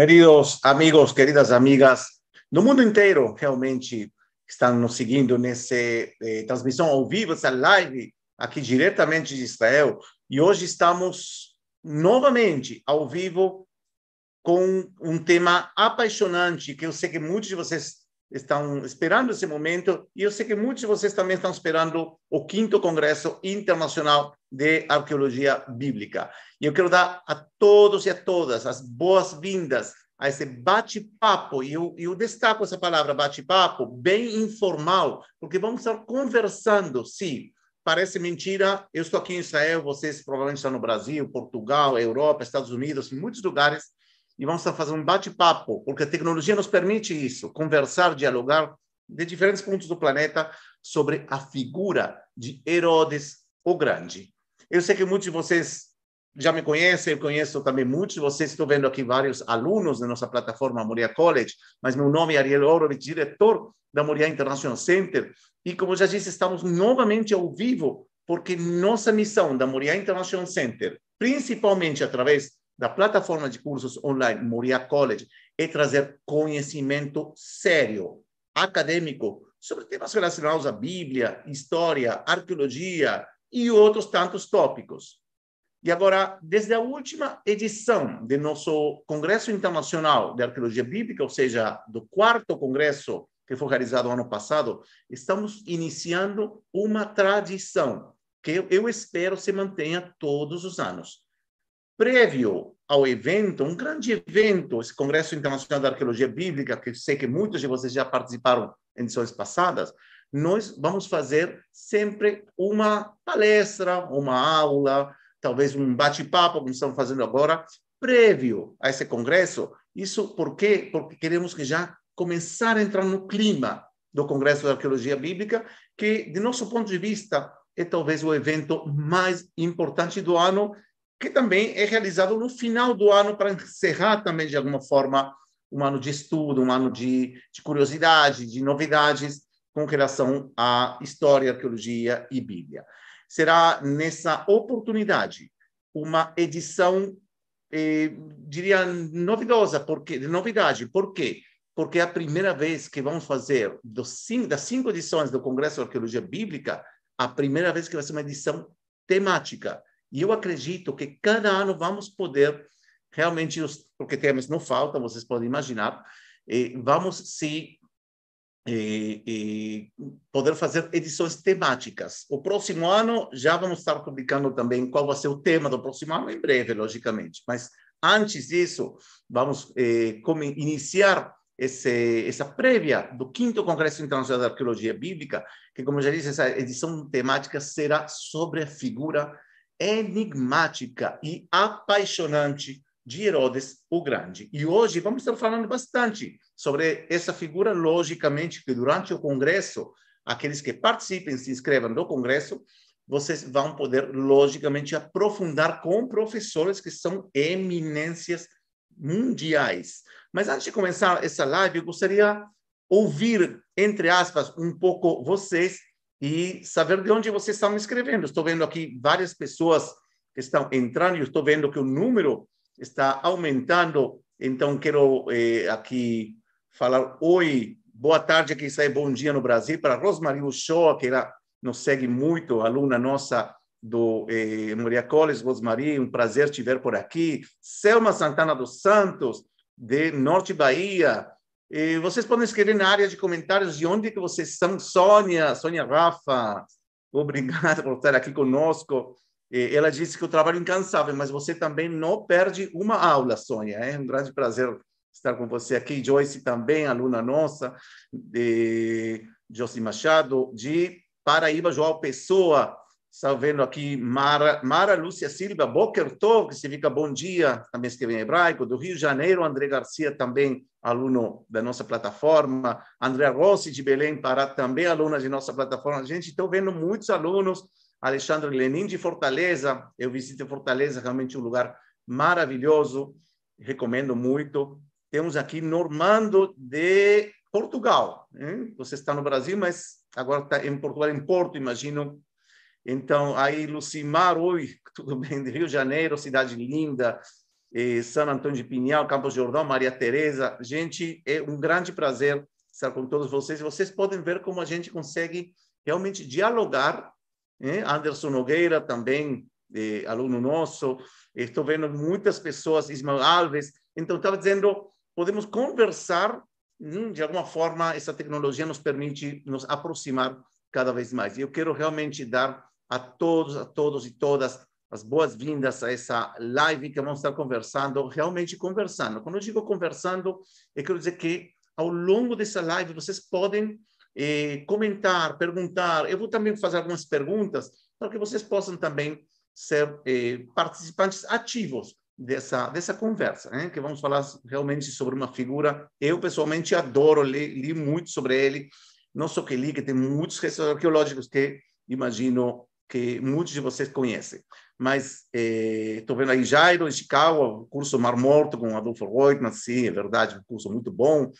Queridos amigos, queridas amigas, no mundo inteiro realmente estão nos seguindo nessa eh, transmissão ao vivo, essa live aqui diretamente de Israel. E hoje estamos novamente ao vivo com um tema apaixonante que eu sei que muitos de vocês estão esperando esse momento e eu sei que muitos de vocês também estão esperando o quinto Congresso Internacional de Arqueologia Bíblica. E eu quero dar a todos e a todas as boas-vindas a esse bate-papo, e eu, eu destaco essa palavra bate-papo, bem informal, porque vamos estar conversando, sim, parece mentira, eu estou aqui em Israel, vocês provavelmente estão no Brasil, Portugal, Europa, Estados Unidos, em muitos lugares, e vamos fazendo um bate-papo, porque a tecnologia nos permite isso, conversar, dialogar de diferentes pontos do planeta sobre a figura de Herodes o Grande. Eu sei que muitos de vocês já me conhecem, eu conheço também muitos de vocês, estou vendo aqui vários alunos da nossa plataforma Moria College, mas meu nome é Ariel Horowitz, diretor da Moria International Center, e como já disse, estamos novamente ao vivo, porque nossa missão da Moria International Center, principalmente através da plataforma de cursos online Moria College é trazer conhecimento sério, acadêmico, sobre temas relacionados à Bíblia, história, arqueologia e outros tantos tópicos. E agora, desde a última edição do nosso Congresso Internacional de Arqueologia Bíblica, ou seja, do quarto congresso que foi realizado ano passado, estamos iniciando uma tradição que eu espero se mantenha todos os anos prévio ao evento, um grande evento, esse Congresso Internacional da Arqueologia Bíblica, que sei que muitos de vocês já participaram em edições passadas, nós vamos fazer sempre uma palestra, uma aula, talvez um bate-papo, como estamos fazendo agora, prévio a esse congresso. Isso por quê? Porque queremos que já começar a entrar no clima do Congresso da Arqueologia Bíblica, que, de nosso ponto de vista, é talvez o evento mais importante do ano que também é realizado no final do ano para encerrar também, de alguma forma, um ano de estudo, um ano de, de curiosidade, de novidades com relação à história, arqueologia e Bíblia. Será nessa oportunidade uma edição, eh, diria, novidosa, porque, de novidade. Por quê? Porque é a primeira vez que vamos fazer dos das cinco edições do Congresso de Arqueologia Bíblica, a primeira vez que vai ser uma edição temática. E eu acredito que cada ano vamos poder realmente, porque temas não faltam, vocês podem imaginar, vamos se poder fazer edições temáticas. O próximo ano já vamos estar publicando também qual vai ser o tema do próximo ano, em breve, logicamente. Mas antes disso, vamos iniciar esse, essa prévia do quinto Congresso Internacional de Arqueologia Bíblica, que, como já disse, essa edição temática será sobre a figura enigmática e apaixonante de Herodes o Grande. E hoje vamos estar falando bastante sobre essa figura, logicamente, que durante o Congresso, aqueles que participem, se inscrevam no Congresso, vocês vão poder, logicamente, aprofundar com professores que são eminências mundiais. Mas antes de começar essa live, eu gostaria ouvir, entre aspas, um pouco vocês e saber de onde vocês estão me escrevendo. Estou vendo aqui várias pessoas que estão entrando e estou vendo que o número está aumentando. Então, quero eh, aqui falar oi, boa tarde aqui sai bom dia no Brasil para Rosmarie Uchoa, que ela nos segue muito, aluna nossa do eh, Moria College, Rosmarie, um prazer te ver por aqui. Selma Santana dos Santos, de Norte Bahia, e vocês podem escrever na área de comentários de onde que vocês são. Sônia, Sônia Rafa, obrigada por estar aqui conosco. E ela disse que o trabalho é incansável, mas você também não perde uma aula, Sônia. É um grande prazer estar com você aqui. Joyce também, aluna nossa, de Josi Machado, de Paraíba, João Pessoa, Está vendo aqui Mara, Mara Lúcia Silva, Boker Tov, que significa bom dia, também escreve em hebraico. Do Rio de Janeiro, André Garcia, também aluno da nossa plataforma. André Rossi, de Belém, Pará, também aluna de nossa plataforma. Gente, estou vendo muitos alunos. Alexandre Lenin, de Fortaleza. Eu visitei Fortaleza, realmente um lugar maravilhoso. Recomendo muito. Temos aqui Normando, de Portugal. Hein? Você está no Brasil, mas agora está em Portugal, em Porto, imagino então, aí, Lucimar, oi, tudo bem? De Rio de Janeiro, cidade linda. eh, San Antônio de Pinhal, Campos Jordão, Maria Tereza. Gente, é um grande prazer estar com todos vocês. Vocês podem ver como a gente consegue realmente dialogar. Anderson Nogueira também, eh, aluno nosso. Estou vendo muitas pessoas, Ismael Alves. Então, estava dizendo, podemos conversar, hum, de alguma forma, essa tecnologia nos permite nos aproximar cada vez mais. E eu quero realmente dar a todos, a todos e todas as boas-vindas a essa live que vamos estar conversando, realmente conversando. Quando eu digo conversando, eu quero dizer que ao longo dessa live vocês podem eh, comentar, perguntar. Eu vou também fazer algumas perguntas para que vocês possam também ser eh, participantes ativos dessa dessa conversa, né? Que vamos falar realmente sobre uma figura. Eu pessoalmente adoro, li, li muito sobre ele. Não só que li, que tem muitos restos arqueológicos que imagino que muitos de vocês conhecem. Mas estou eh, vendo aí Jairo, Chicago, curso Mar Morto com Adolfo Reutemann, sim, é verdade, um curso muito bom.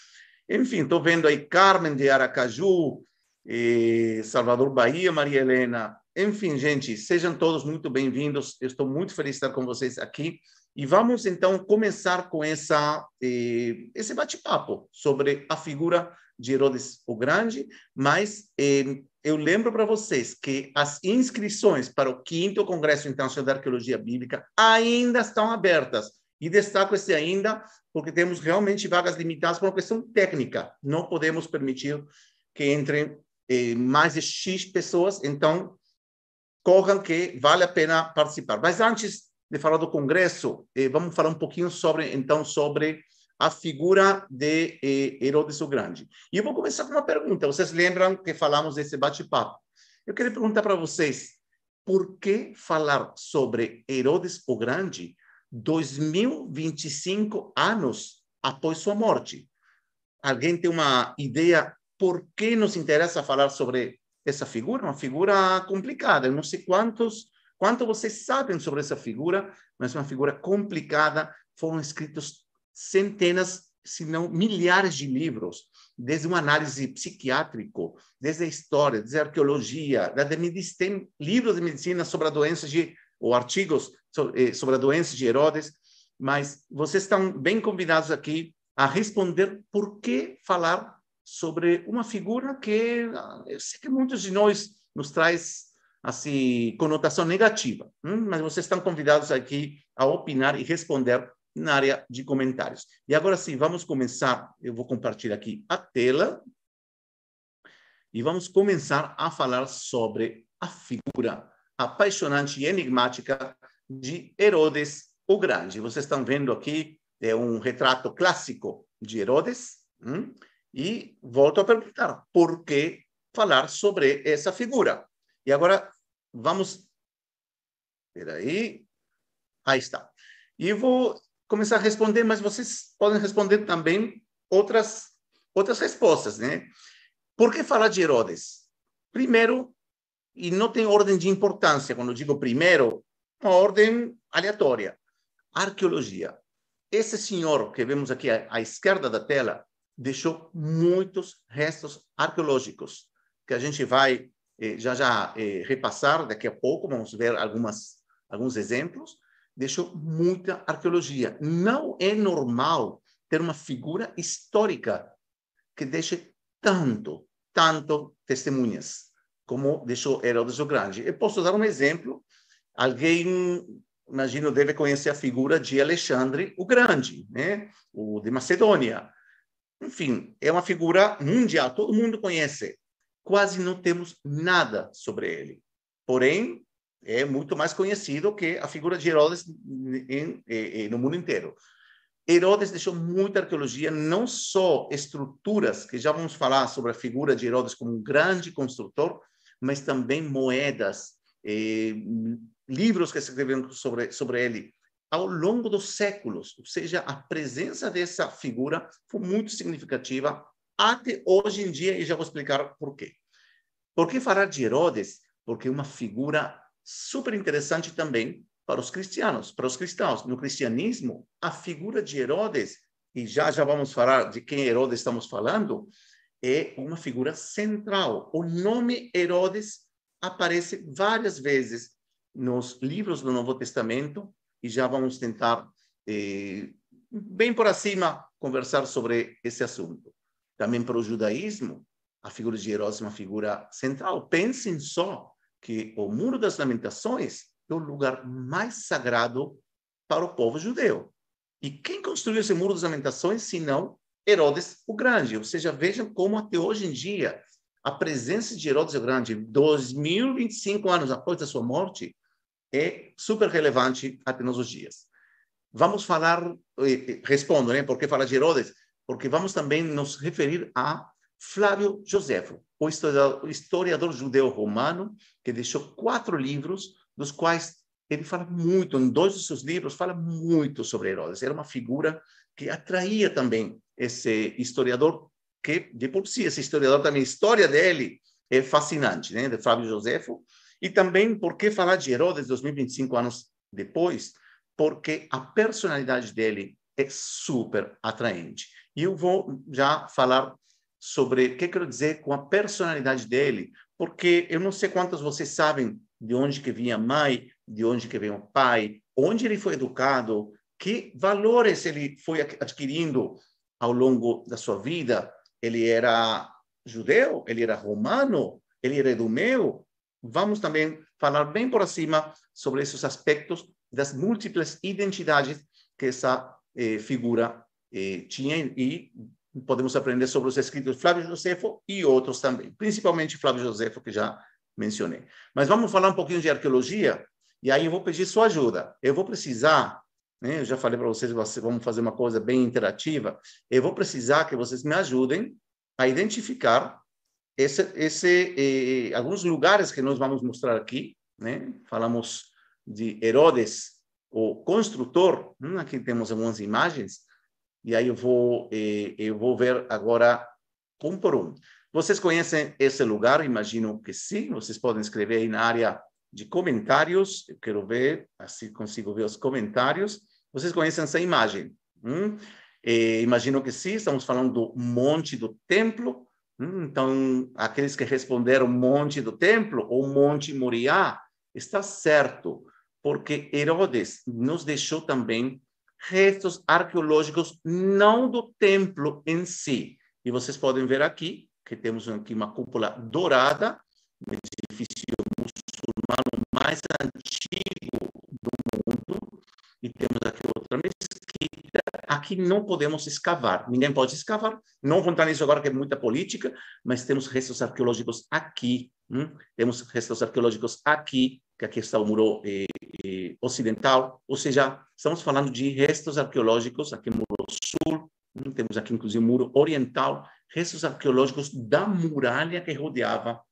Enfim, estou vendo aí Carmen de Aracaju, eh, Salvador Bahia, Maria Helena. Enfim, gente, sejam todos muito bem-vindos. Estou muito feliz de estar com vocês aqui. E vamos então começar com essa, eh, esse bate-papo sobre a figura de Herodes o Grande, mas eh, eu lembro para vocês que as inscrições para o quinto Congresso Internacional de Arqueologia Bíblica ainda estão abertas. E destaco esse ainda porque temos realmente vagas limitadas por uma questão técnica. Não podemos permitir que entrem eh, mais de X pessoas, então corram que vale a pena participar. Mas antes de falar do congresso, eh, vamos falar um pouquinho sobre então sobre a figura de eh, Herodes o Grande. E eu vou começar com uma pergunta. Vocês lembram que falamos desse bate-papo? Eu queria perguntar para vocês, por que falar sobre Herodes o Grande 2025 anos após sua morte? Alguém tem uma ideia por que nos interessa falar sobre essa figura? Uma figura complicada. Eu não sei quantos, quanto vocês sabem sobre essa figura, mas uma figura complicada. Foram escritos centenas, se não milhares de livros, desde uma análise psiquiátrico, desde a história, desde a arqueologia, da tem livros de medicina sobre a doença de, ou artigos eh, sobre a doença de Herodes, mas vocês estão bem convidados aqui a responder por que falar sobre uma figura que ah, eu sei que muitos de nós nos traz assim conotação negativa, hum? mas vocês estão convidados aqui a opinar e responder na área de comentários. E agora sim, vamos começar. Eu vou compartilhar aqui a tela e vamos começar a falar sobre a figura apaixonante e enigmática de Herodes o Grande. Vocês estão vendo aqui é um retrato clássico de Herodes. Hum? E volto a perguntar, por que falar sobre essa figura? E agora vamos. Espera aí. Aí está. E vou começar a responder, mas vocês podem responder também outras outras respostas, né? Por que falar de Herodes? Primeiro, e não tem ordem de importância, quando eu digo primeiro, uma ordem aleatória. Arqueologia. Esse senhor que vemos aqui à, à esquerda da tela deixou muitos restos arqueológicos que a gente vai eh, já já eh, repassar daqui a pouco, vamos ver algumas alguns exemplos deixou muita arqueologia. Não é normal ter uma figura histórica que deixe tanto, tanto testemunhas como deixou Herodes o Grande. Eu posso dar um exemplo. Alguém, imagino, deve conhecer a figura de Alexandre o Grande, né? o de Macedônia. Enfim, é uma figura mundial, todo mundo conhece. Quase não temos nada sobre ele. Porém, é muito mais conhecido que a figura de Herodes em, em, no mundo inteiro. Herodes deixou muita arqueologia, não só estruturas, que já vamos falar sobre a figura de Herodes como um grande construtor, mas também moedas, eh, livros que se escreveram sobre, sobre ele ao longo dos séculos. Ou seja, a presença dessa figura foi muito significativa até hoje em dia, e já vou explicar por quê. Por que falar de Herodes? Porque é uma figura super interessante também para os cristianos, para os cristãos. No cristianismo, a figura de Herodes, e já já vamos falar de quem Herodes estamos falando, é uma figura central. O nome Herodes aparece várias vezes nos livros do Novo Testamento, e já vamos tentar eh, bem por acima, conversar sobre esse assunto. Também para o judaísmo, a figura de Herodes é uma figura central. Pensem só que o Muro das Lamentações é o lugar mais sagrado para o povo judeu. E quem construiu esse Muro das Lamentações, se não Herodes o Grande? Ou seja, vejam como até hoje em dia a presença de Herodes o Grande, 2025 anos após a sua morte, é super relevante até nos dias. Vamos falar, eh, eh, respondo, né? Por que falar de Herodes? Porque vamos também nos referir a Flávio Josefo, o historiador, historiador judeu romano, que deixou quatro livros, dos quais ele fala muito, em dois dos seus livros, fala muito sobre Herodes. Era uma figura que atraía também esse historiador, que de por si, esse historiador também, a história dele é fascinante, né, de Flávio Josefo. E também, por que falar de Herodes 2025 anos depois? Porque a personalidade dele é super atraente. E eu vou já falar sobre o que quero dizer com a personalidade dele, porque eu não sei quantos vocês sabem de onde que vinha a mãe, de onde que vem o pai, onde ele foi educado, que valores ele foi adquirindo ao longo da sua vida. Ele era judeu, ele era romano, ele era idumeu. Vamos também falar bem por cima sobre esses aspectos das múltiplas identidades que essa eh, figura eh, tinha e podemos aprender sobre os escritos de Flávio Josefo e outros também, principalmente Flávio Josefo, que já mencionei. Mas vamos falar um pouquinho de arqueologia, e aí eu vou pedir sua ajuda. Eu vou precisar, né, eu já falei para vocês, vamos fazer uma coisa bem interativa, eu vou precisar que vocês me ajudem a identificar esse, esse, eh, alguns lugares que nós vamos mostrar aqui. Né? Falamos de Herodes, o construtor, hum, aqui temos algumas imagens, e aí eu vou, eh, eu vou ver agora um por um. Vocês conhecem esse lugar? Imagino que sim. Vocês podem escrever aí na área de comentários. Eu quero ver, assim consigo ver os comentários. Vocês conhecem essa imagem? Hum? Eh, imagino que sim. Estamos falando do Monte do Templo. Hum? Então, aqueles que responderam Monte do Templo ou Monte Moriá, está certo, porque Herodes nos deixou também restos arqueológicos não do templo em si. E vocês podem ver aqui que temos aqui uma cúpula dourada, um edifício muçulmano mais antigo do mundo, e temos aqui outra mesquita. Aqui não podemos escavar, ninguém pode escavar. Não vou entrar nisso agora, que é muita política, mas temos restos arqueológicos aqui. Hum? Temos restos arqueológicos aqui, que aqui está o muro eh, eh, ocidental, ou seja, estamos falando de restos arqueológicos, aqui muro sul, temos aqui inclusive o muro oriental, restos arqueológicos da muralha que rodeava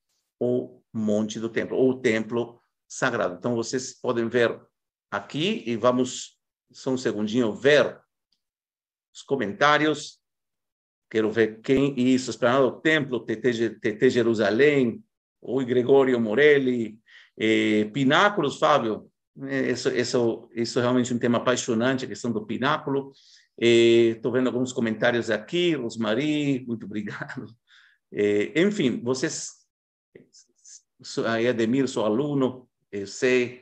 o Monte do Templo, ou o Templo Sagrado. Então, vocês podem ver aqui, e vamos, só um segundinho, ver os comentários. Quero ver quem, isso, Esplanada do Templo, TT, TT Jerusalém, o Gregório Morelli, eh, pináculos, Fábio, eh, isso, isso, isso é realmente um tema apaixonante, a questão do pináculo. Estou vendo alguns comentários aqui, Rosmari, muito obrigado. Eh, enfim, vocês, Ademir, sou aluno, eu sei.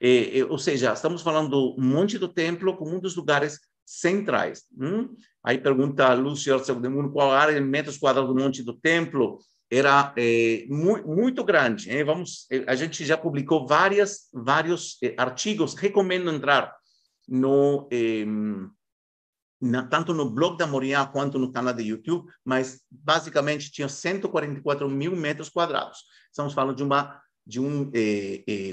Eh, ou seja, estamos falando do Monte do Templo como um dos lugares centrais. Hum? Aí pergunta Lúcio Arcegudemundo qual a área de metros quadrados do Monte do Templo era é, mu muito grande. Hein? Vamos, eh, a gente já publicou várias, vários é, artigos. Recomendo entrar no é, na, tanto no blog da Moriá quanto no canal de YouTube, mas basicamente tinha 144 mil metros quadrados. Estamos falando de uma de um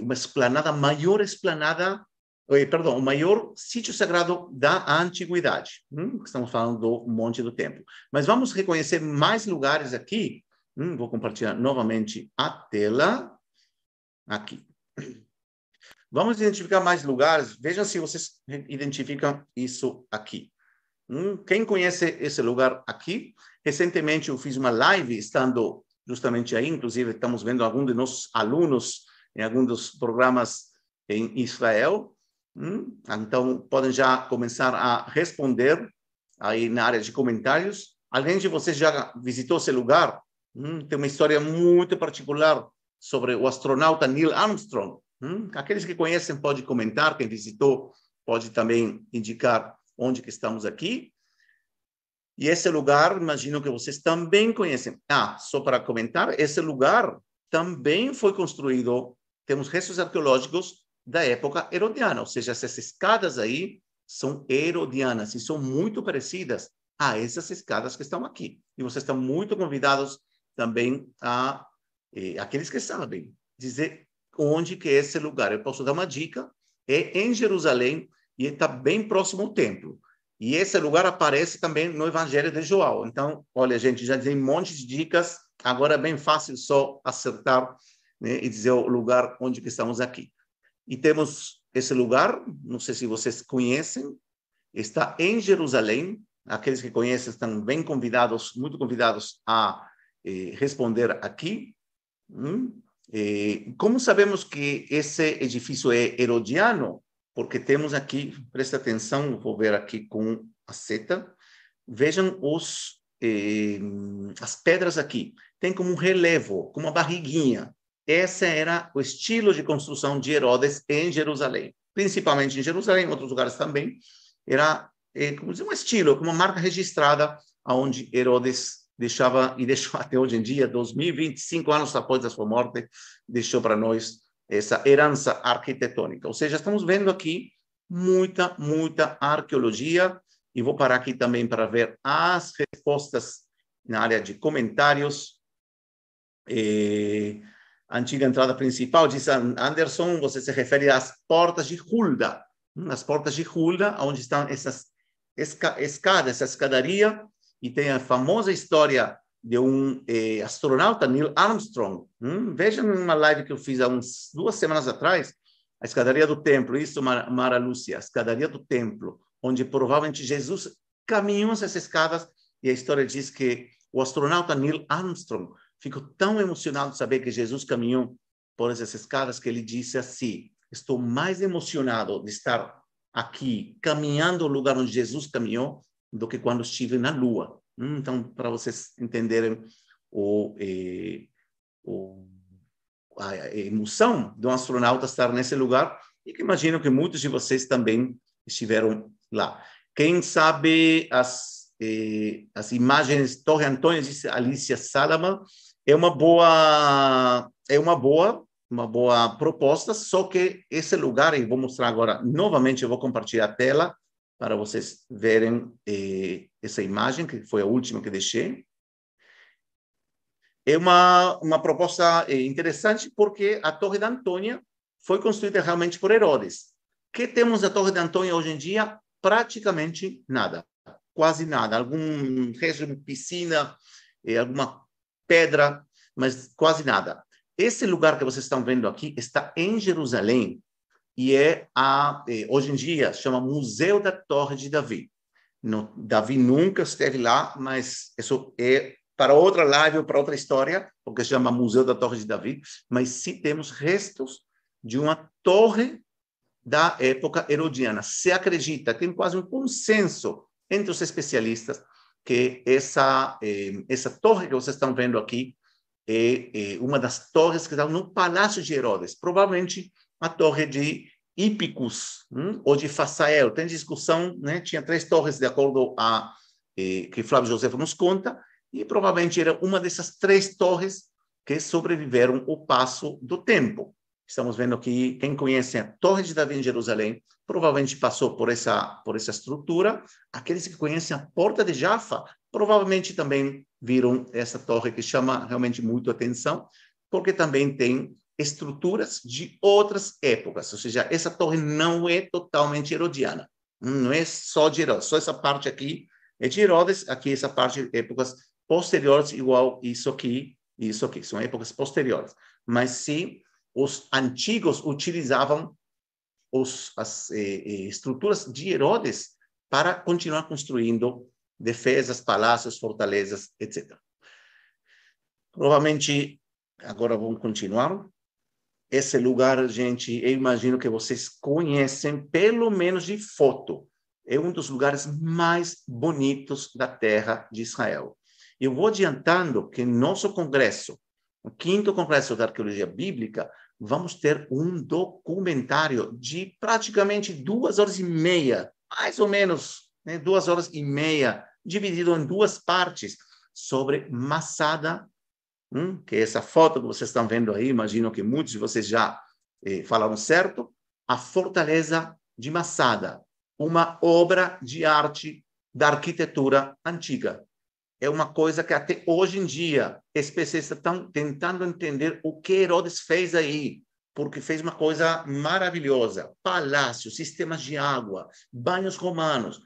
uma esplanada maior esplanada perdão, o maior sítio sagrado da antiguidade. Hum? Estamos falando do Monte do Templo. Mas vamos reconhecer mais lugares aqui Hum, vou compartilhar novamente a tela. Aqui. Vamos identificar mais lugares. Vejam se vocês identificam isso aqui. Hum, quem conhece esse lugar aqui? Recentemente eu fiz uma live estando justamente aí, inclusive estamos vendo alguns de nossos alunos em alguns dos programas em Israel. Hum, então podem já começar a responder aí na área de comentários. Alguém de vocês já visitou esse lugar? Hum, tem uma história muito particular sobre o astronauta Neil Armstrong. Hum, aqueles que conhecem podem comentar, quem visitou pode também indicar onde que estamos aqui. E esse lugar, imagino que vocês também conhecem. Ah, só para comentar, esse lugar também foi construído, temos restos arqueológicos da época herodiana, ou seja, essas escadas aí são herodianas e são muito parecidas a essas escadas que estão aqui. E vocês estão muito convidados também a eh, aqueles que sabem dizer onde que é esse lugar. Eu posso dar uma dica, é em Jerusalém e está bem próximo ao templo. E esse lugar aparece também no Evangelho de João. Então, olha, gente, já tem um monte de dicas. Agora é bem fácil só acertar né, e dizer o lugar onde que estamos aqui. E temos esse lugar, não sei se vocês conhecem, está em Jerusalém. Aqueles que conhecem estão bem convidados, muito convidados a eh, responder aqui. Hum? Eh, como sabemos que esse edifício é herodiano? Porque temos aqui, presta atenção, vou ver aqui com a seta, vejam os, eh, as pedras aqui. Tem como um relevo, como uma barriguinha. Esse era o estilo de construção de Herodes em Jerusalém, principalmente em Jerusalém, em outros lugares também. Era como dizer, um estilo, como uma marca registrada, aonde Herodes deixava e deixou até hoje em dia, 2025 anos após a sua morte, deixou para nós essa herança arquitetônica. Ou seja, estamos vendo aqui muita, muita arqueologia e vou parar aqui também para ver as respostas na área de comentários. Eh, antiga entrada principal, diz Anderson, você se refere às portas de Hulda, as portas de Hulda, onde estão essas escadas, essa escadaria e tem a famosa história de um eh, astronauta, Neil Armstrong. Hum? Vejam uma live que eu fiz há uns duas semanas atrás, a escadaria do templo, isso, Mara Lúcia, a escadaria do templo, onde provavelmente Jesus caminhou essas escadas e a história diz que o astronauta Neil Armstrong ficou tão emocionado de saber que Jesus caminhou por essas escadas que ele disse assim: Estou mais emocionado de estar aqui caminhando o lugar onde Jesus caminhou do que quando estive na Lua. Hum, então, para vocês entenderem o, eh, o, a emoção de um astronauta estar nesse lugar, e que imagino que muitos de vocês também estiveram lá. Quem sabe as, eh, as imagens Torre Antônio, disse Alicia Salama, é uma boa, é uma boa, uma boa proposta, só que esse lugar, e vou mostrar agora novamente, eu vou compartilhar a tela, para vocês verem eh, essa imagem, que foi a última que deixei. É uma, uma proposta eh, interessante porque a Torre da Antônia foi construída realmente por Herodes. O que temos da Torre da Antônia hoje em dia? Praticamente nada, quase nada. Algum resto de piscina, eh, alguma pedra, mas quase nada. Esse lugar que vocês estão vendo aqui está em Jerusalém, e é a eh, hoje em dia chama Museu da Torre de Davi. No, Davi nunca esteve lá, mas isso é para outra live ou para outra história, porque chama Museu da Torre de Davi. Mas sim temos restos de uma torre da época herodiana. Se acredita, tem quase um consenso entre os especialistas que essa eh, essa torre que vocês estão vendo aqui é, é uma das torres que estão no Palácio de Herodes. Provavelmente a torre de Hípicos hum, ou de Fasael. Tem discussão, né? tinha três torres, de acordo a eh, que Flávio José nos conta, e provavelmente era uma dessas três torres que sobreviveram o passo do tempo. Estamos vendo aqui, quem conhece a Torre de Davi em Jerusalém, provavelmente passou por essa, por essa estrutura. Aqueles que conhecem a Porta de Jaffa, provavelmente também viram essa torre que chama realmente muito atenção, porque também tem estruturas de outras épocas, ou seja, essa torre não é totalmente herodiana, não é só de Herodes, só essa parte aqui é de Herodes, aqui essa parte épocas posteriores, igual isso aqui, isso aqui, são épocas posteriores. Mas sim, os antigos utilizavam os, as eh, eh estruturas de Herodes para continuar construindo defesas, palácios, fortalezas, etc. Provavelmente, agora vamos continuar. Esse lugar, gente, eu imagino que vocês conhecem, pelo menos de foto. É um dos lugares mais bonitos da terra de Israel. Eu vou adiantando que nosso congresso, o quinto congresso da arqueologia bíblica, vamos ter um documentário de praticamente duas horas e meia, mais ou menos, né? duas horas e meia, dividido em duas partes, sobre Massada, hum, que é essa foto que vocês estão vendo aí, imagino que muitos de vocês já eh, falaram certo, a Fortaleza de Massada, uma obra de arte da arquitetura antiga. É uma coisa que até hoje em dia especialistas estão tentando entender o que Herodes fez aí, porque fez uma coisa maravilhosa: palácio, sistemas de água, banhos romanos.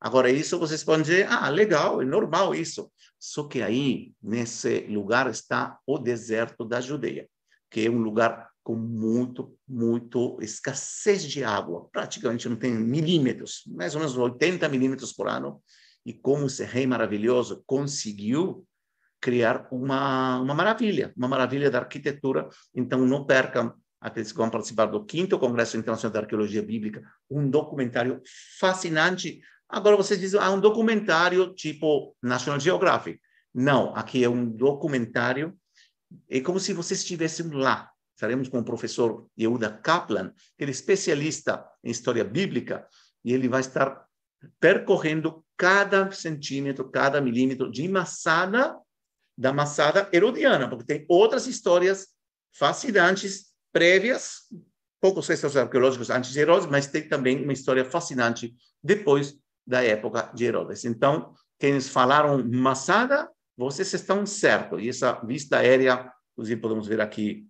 Agora, isso vocês podem dizer, ah, legal, é normal isso. Só que aí, nesse lugar, está o deserto da Judeia, que é um lugar com muito, muito escassez de água. Praticamente não tem milímetros, mais ou menos 80 milímetros por ano. E como esse rei maravilhoso conseguiu criar uma, uma maravilha, uma maravilha da arquitetura. Então, não percam, aqueles que vão participar do quinto Congresso Internacional de Arqueologia Bíblica, um documentário fascinante. Agora, vocês dizem, ah, um documentário tipo National Geographic. Não, aqui é um documentário, é como se vocês estivessem lá, estaremos com o professor Yehuda Kaplan, que ele é especialista em história bíblica, e ele vai estar percorrendo cada centímetro, cada milímetro de massada da massada herodiana, porque tem outras histórias fascinantes prévias, poucos restos arqueológicos antes de Herodes, mas tem também uma história fascinante depois da época de Herodes. Então, quienes falaram Massada, vocês estão certos. E essa vista aérea, inclusive podemos ver aqui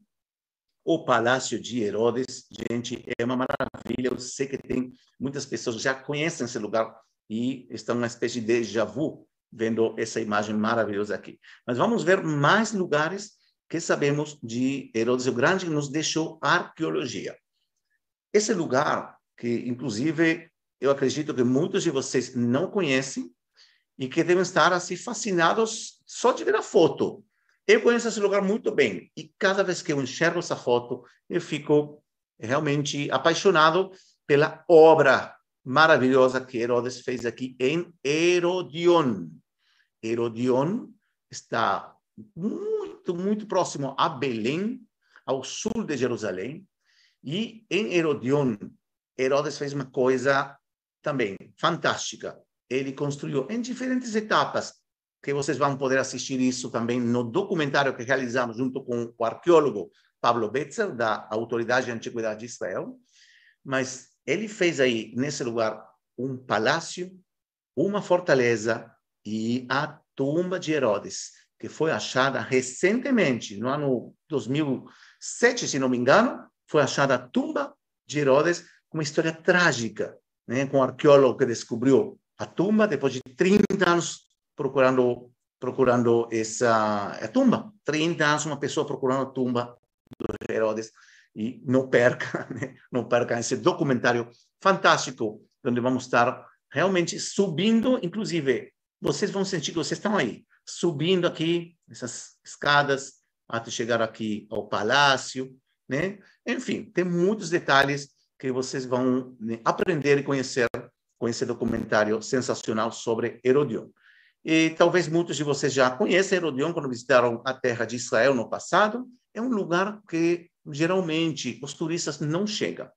o Palácio de Herodes, gente, é uma maravilha. Eu sei que tem muitas pessoas já conhecem esse lugar e estão uma espécie de déjà vu vendo essa imagem maravilhosa aqui. Mas vamos ver mais lugares que sabemos de Herodes o Grande que nos deixou arqueologia. Esse lugar, que inclusive eu acredito que muitos de vocês não conhecem e que devem estar assim fascinados só de ver a foto. Eu conheço esse lugar muito bem e cada vez que eu enxergo essa foto, eu fico realmente apaixonado pela obra maravilhosa que Herodes fez aqui em Herodion. Herodion está muito, muito próximo a Belém, ao sul de Jerusalém, e em Herodion, Herodes fez uma coisa também fantástica. Ele construiu em diferentes etapas que vocês vão poder assistir isso também no documentário que realizamos junto com o arqueólogo Pablo Betzer, da Autoridade de Antiguidade de Israel. Mas ele fez aí, nesse lugar, um palácio, uma fortaleza e a tumba de Herodes, que foi achada recentemente, no ano 2007, se não me engano, foi achada a tumba de Herodes, com uma história trágica, né? com um arqueólogo que descobriu a tumba depois de 30 anos procurando procurando essa a tumba. 30 anos uma pessoa procurando a tumba de Herodes e não perca, né? não perca esse documentário fantástico, onde vamos estar realmente subindo, inclusive, vocês vão sentir que vocês estão aí, subindo aqui essas escadas até chegar aqui ao palácio, né? Enfim, tem muitos detalhes que vocês vão né, aprender e conhecer esse documentário sensacional sobre Herodion. E talvez muitos de vocês já conheçam Herodion quando visitaram a terra de Israel no passado. É um lugar que geralmente os turistas não chegam.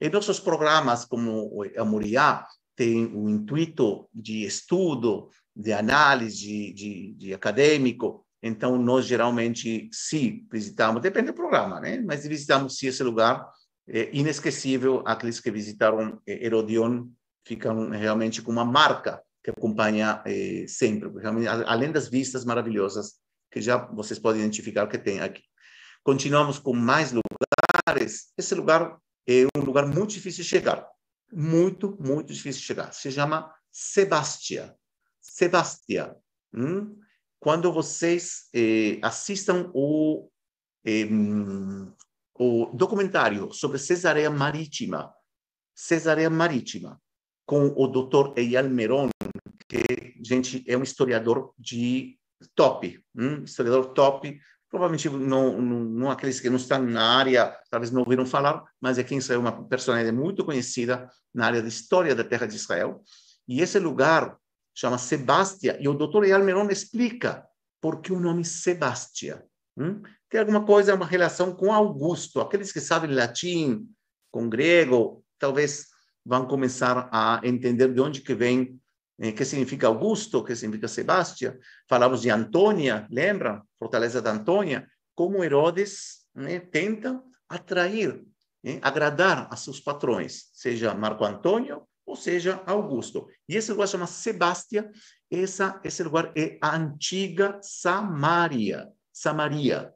Em nossos programas, como a Muriá, tem o intuito de estudo, de análise, de, de, de acadêmico. Então, nós geralmente, se visitamos, depende do programa, né? Mas visitamos se esse lugar é inesquecível. Aqueles que visitaram Herodion ficam realmente com uma marca que acompanha eh, sempre, além das vistas maravilhosas que já vocês podem identificar que tem aqui. Continuamos com mais lugares. Esse lugar é um lugar muito difícil de chegar. Muito, muito difícil de chegar. Se chama Sebastia. Sebastia. Hum? Quando vocês eh, assistam o, eh, o documentário sobre Cesareia Marítima, Cesareia Marítima, com o Dr. Eyal Meron, que, gente, é um historiador de top, um historiador top, provavelmente não, não, não aqueles que não estão na área, talvez não ouviram falar, mas é quem é uma personagem muito conhecida na área de história da terra de Israel. E esse lugar chama Sebastia, e o doutor Eyal Meron explica por que o nome Sebastia. Hum? Tem alguma coisa, uma relação com Augusto. Aqueles que sabem latim, com grego, talvez vão começar a entender de onde que vem, eh, que significa Augusto, que significa Sebastião. Falamos de Antônia, lembra? Fortaleza da Antônia. Como Herodes né, tenta atrair, né, agradar a seus patrões, seja Marco Antônio ou seja Augusto. E esse lugar chama Sebastia, essa, esse lugar é a antiga Samaria. Samaria.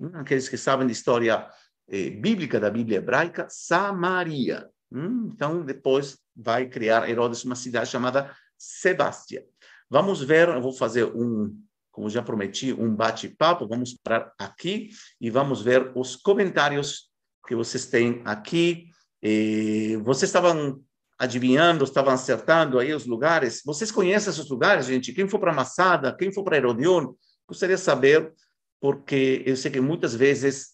Hum, aqueles que sabem de história eh, bíblica da Bíblia hebraica, Samaria. Hum, então, depois vai criar Herodes uma cidade chamada Sebastia. Vamos ver, eu vou fazer um, como já prometi, um bate-papo. Vamos parar aqui e vamos ver os comentários que vocês têm aqui. E vocês estavam adivinhando, estavam acertando aí os lugares. Vocês conhecem esses lugares, gente? Quem for para Massada, quem for para Herodion, gostaria de saber, porque eu sei que muitas vezes,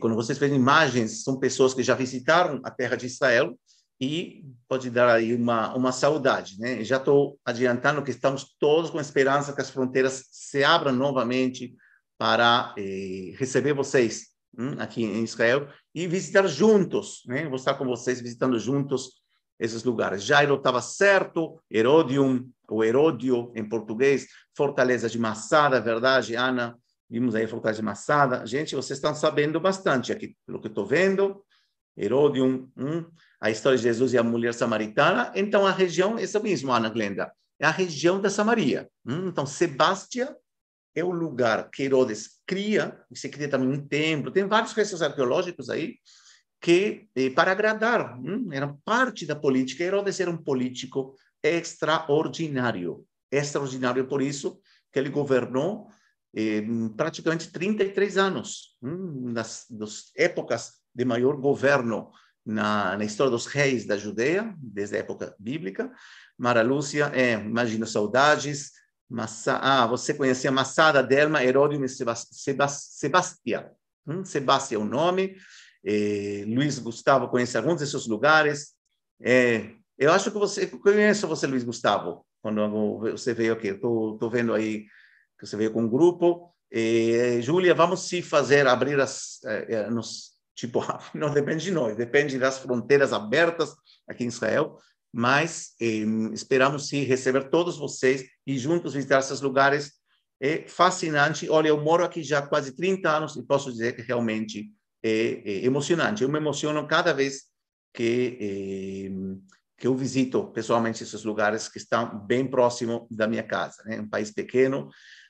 quando vocês veem imagens, são pessoas que já visitaram a terra de Israel e pode dar aí uma, uma saudade, né? Já estou adiantando que estamos todos com esperança que as fronteiras se abram novamente para eh, receber vocês Hum, aqui em Israel e visitar juntos, né? Vou estar com vocês visitando juntos esses lugares. Jairo estava certo, Herodium, ou Heródio em português, Fortaleza de Massada, verdade, Ana? Vimos aí Fortaleza de Massada. Gente, vocês estão sabendo bastante aqui, pelo que estou vendo. Herodium, hum, a história de Jesus e a mulher samaritana. Então, a região, essa mesmo, Ana Glenda, é a região da Samaria. Hum, então, Sebastião é o lugar que Herodes cria, se cria também um templo, tem vários restos arqueológicos aí, que eh, para agradar, hum, eram parte da política. Herodes era um político extraordinário, extraordinário por isso que ele governou eh, praticamente 33 anos, hum, nas, épocas de maior governo na, na, história dos reis da Judeia, desde a época bíblica. Mara Lúcia, é, imagina saudades, Massa, ah, você conhecia Massada, Delma, Heródio e Sebastião. Hum, Sebastião é o nome. Eh, Luiz Gustavo conhece alguns desses lugares. Eh, eu acho que você conhece você, Luiz Gustavo, quando você veio aqui. Estou vendo aí que você veio com um grupo. Eh, Júlia, vamos se fazer abrir as eh, nos tipo não depende de nós, depende das fronteiras abertas aqui em Israel mas eh, esperamos sim receber todos vocês e juntos visitar esses lugares. É fascinante. Olha, eu moro aqui já há quase 30 anos e posso dizer que realmente é, é emocionante. Eu me emociono cada vez que, eh, que eu visito pessoalmente esses lugares que estão bem próximo da minha casa. Né? Um país pequeno,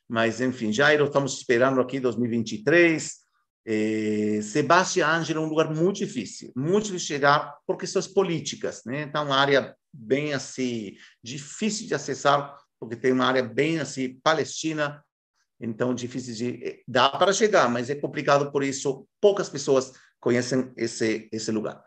mas enfim, já estamos esperando aqui 2023 eh, Sebastião Ângelo é um lugar muito difícil, muito difícil chegar por questões políticas, né? Então, uma área bem assim, difícil de acessar, porque tem uma área bem assim, palestina, então difícil de. Eh, dá para chegar, mas é complicado, por isso poucas pessoas conhecem esse, esse lugar.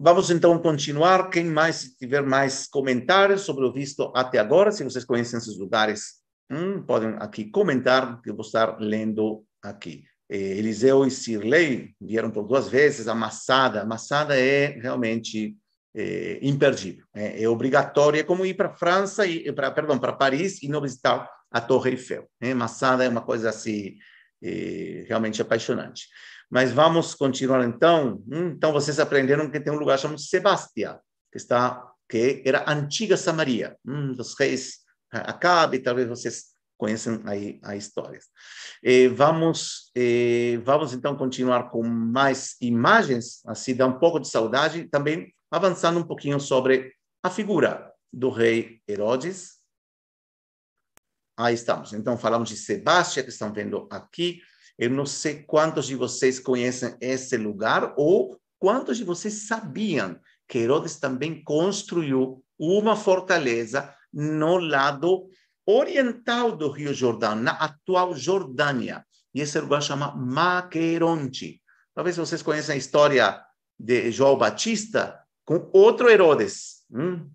Vamos então continuar. Quem mais tiver mais comentários sobre o visto até agora, se vocês conhecem esses lugares, hum, podem aqui comentar, que eu vou estar lendo aqui. Eh, Eliseu e Sirley vieram por duas vezes, a Massada. A Massada é realmente é, imperdível, é, é obrigatório, é como ir para França, e para perdão, para Paris e não visitar a Torre Eiffel. Né? Massada é uma coisa assim, realmente apaixonante. Mas vamos continuar então. Hum, então vocês aprenderam que tem um lugar chamado Sebastião, que está que era a antiga Samaria, hum, dos reis Acabe, talvez vocês conhecem aí a história. Eh, vamos, eh, vamos então continuar com mais imagens, assim dá um pouco de saudade, também avançando um pouquinho sobre a figura do rei Herodes. Aí estamos. Então falamos de Sebastião, que estão vendo aqui. Eu não sei quantos de vocês conhecem esse lugar ou quantos de vocês sabiam que Herodes também construiu uma fortaleza no lado oriental do Rio Jordão, na atual Jordânia. E esse lugar chama Maqueronte. Talvez vocês conheçam a história de João Batista com outro Herodes. Hum?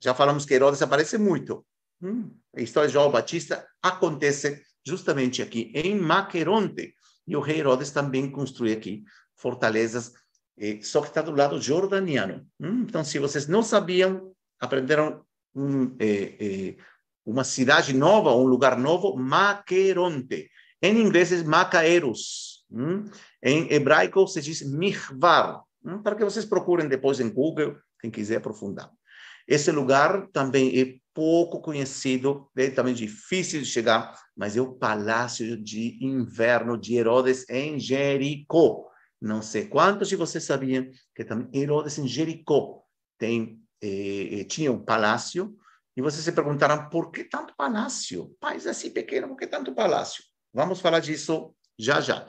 Já falamos que Herodes aparece muito. Hum? A história de João Batista acontece justamente aqui, em Maqueronte. E o rei Herodes também construiu aqui fortalezas, eh, só que está do lado jordaniano. Hum? Então, se vocês não sabiam, aprenderam um, eh, eh, uma cidade nova, um lugar novo, Maqueronte. Em inglês é Macaeros. Hum? Em hebraico se diz Mihvar. Hum? Para que vocês procurem depois em Google, quem quiser aprofundar. Esse lugar também é pouco conhecido, é também difícil de chegar, mas é o palácio de inverno de Herodes em Jericó. Não sei quantos de vocês sabiam que também Herodes em Jericó tem, eh, eh tinha um palácio, e vocês se perguntarão por que tanto palácio? País assim pequeno, por que tanto palácio? Vamos falar disso já já.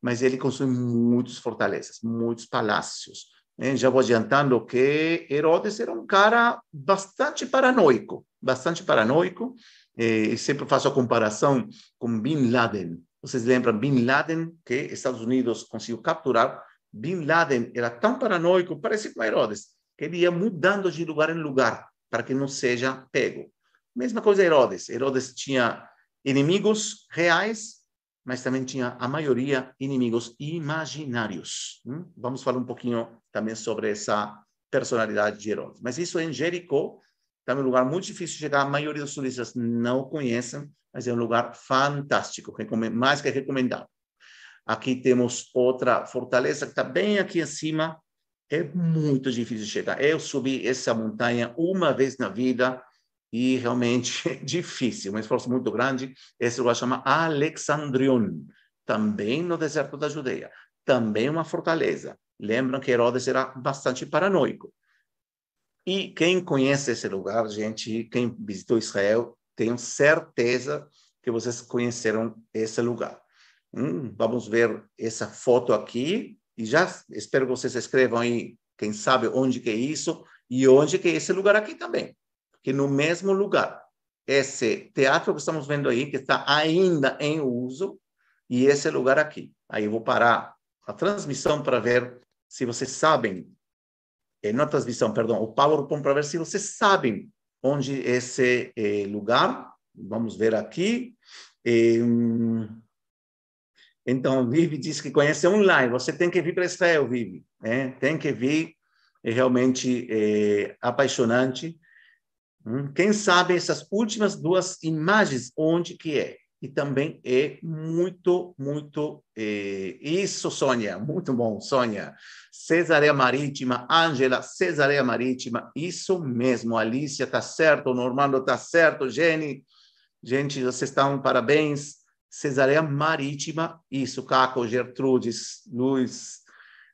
Mas ele construiu muitas fortalezas, muitos palácios. Né? Já vou adiantando que Herodes era um cara bastante paranoico, bastante paranoico. Eh, sempre faço a comparação com Bin Laden. Vocês lembram Bin Laden, que Estados Unidos conseguiu capturar? Bin Laden era tão paranoico, parecido com Herodes, que ele ia mudando de lugar em lugar para que não seja pego. Mesma coisa Herodes. Herodes tinha inimigos reais, mas também tinha a maioria inimigos imaginários. Hum? Vamos falar um pouquinho também sobre essa personalidade de Herodes. Mas isso é em Jericó, também é um lugar muito difícil de chegar, a maioria dos turistas não conhecem, mas é um lugar fantástico, mais que recomendado. Aqui temos outra fortaleza que está bem aqui em cima, é muito difícil de chegar. Eu subi essa montanha uma vez na vida e realmente é difícil, um esforço muito grande. Esse lugar chama Alexandrion, também no deserto da Judeia, também uma fortaleza. Lembram que Herodes era bastante paranoico. E quem conhece esse lugar, gente, quem visitou Israel, tenho certeza que vocês conheceram esse lugar. Hum, vamos ver essa foto aqui e já espero que vocês escrevam aí, quem sabe onde que é isso e onde que é esse lugar aqui também. Que no mesmo lugar, esse teatro que estamos vendo aí, que está ainda em uso, e esse lugar aqui. Aí eu vou parar a transmissão para ver se vocês sabem, eh, não transmissão, perdão, o PowerPoint para ver se vocês sabem onde esse eh, lugar. Vamos ver aqui. Eh, então, Vivi diz que conhece online. Você tem que vir para Israel, Vivi. Né? Tem que vir. É realmente é, apaixonante. Hum? Quem sabe essas últimas duas imagens, onde que é? E também é muito, muito... É, isso, Sônia. Muito bom, Sônia. Cesareia Marítima, Ângela, Cesareia Marítima. Isso mesmo, Alicia está certo, Normando está certo, Jenny. Gente, vocês estão parabéns. Cesareia Marítima, isso, Caco, Gertrudes, Luiz,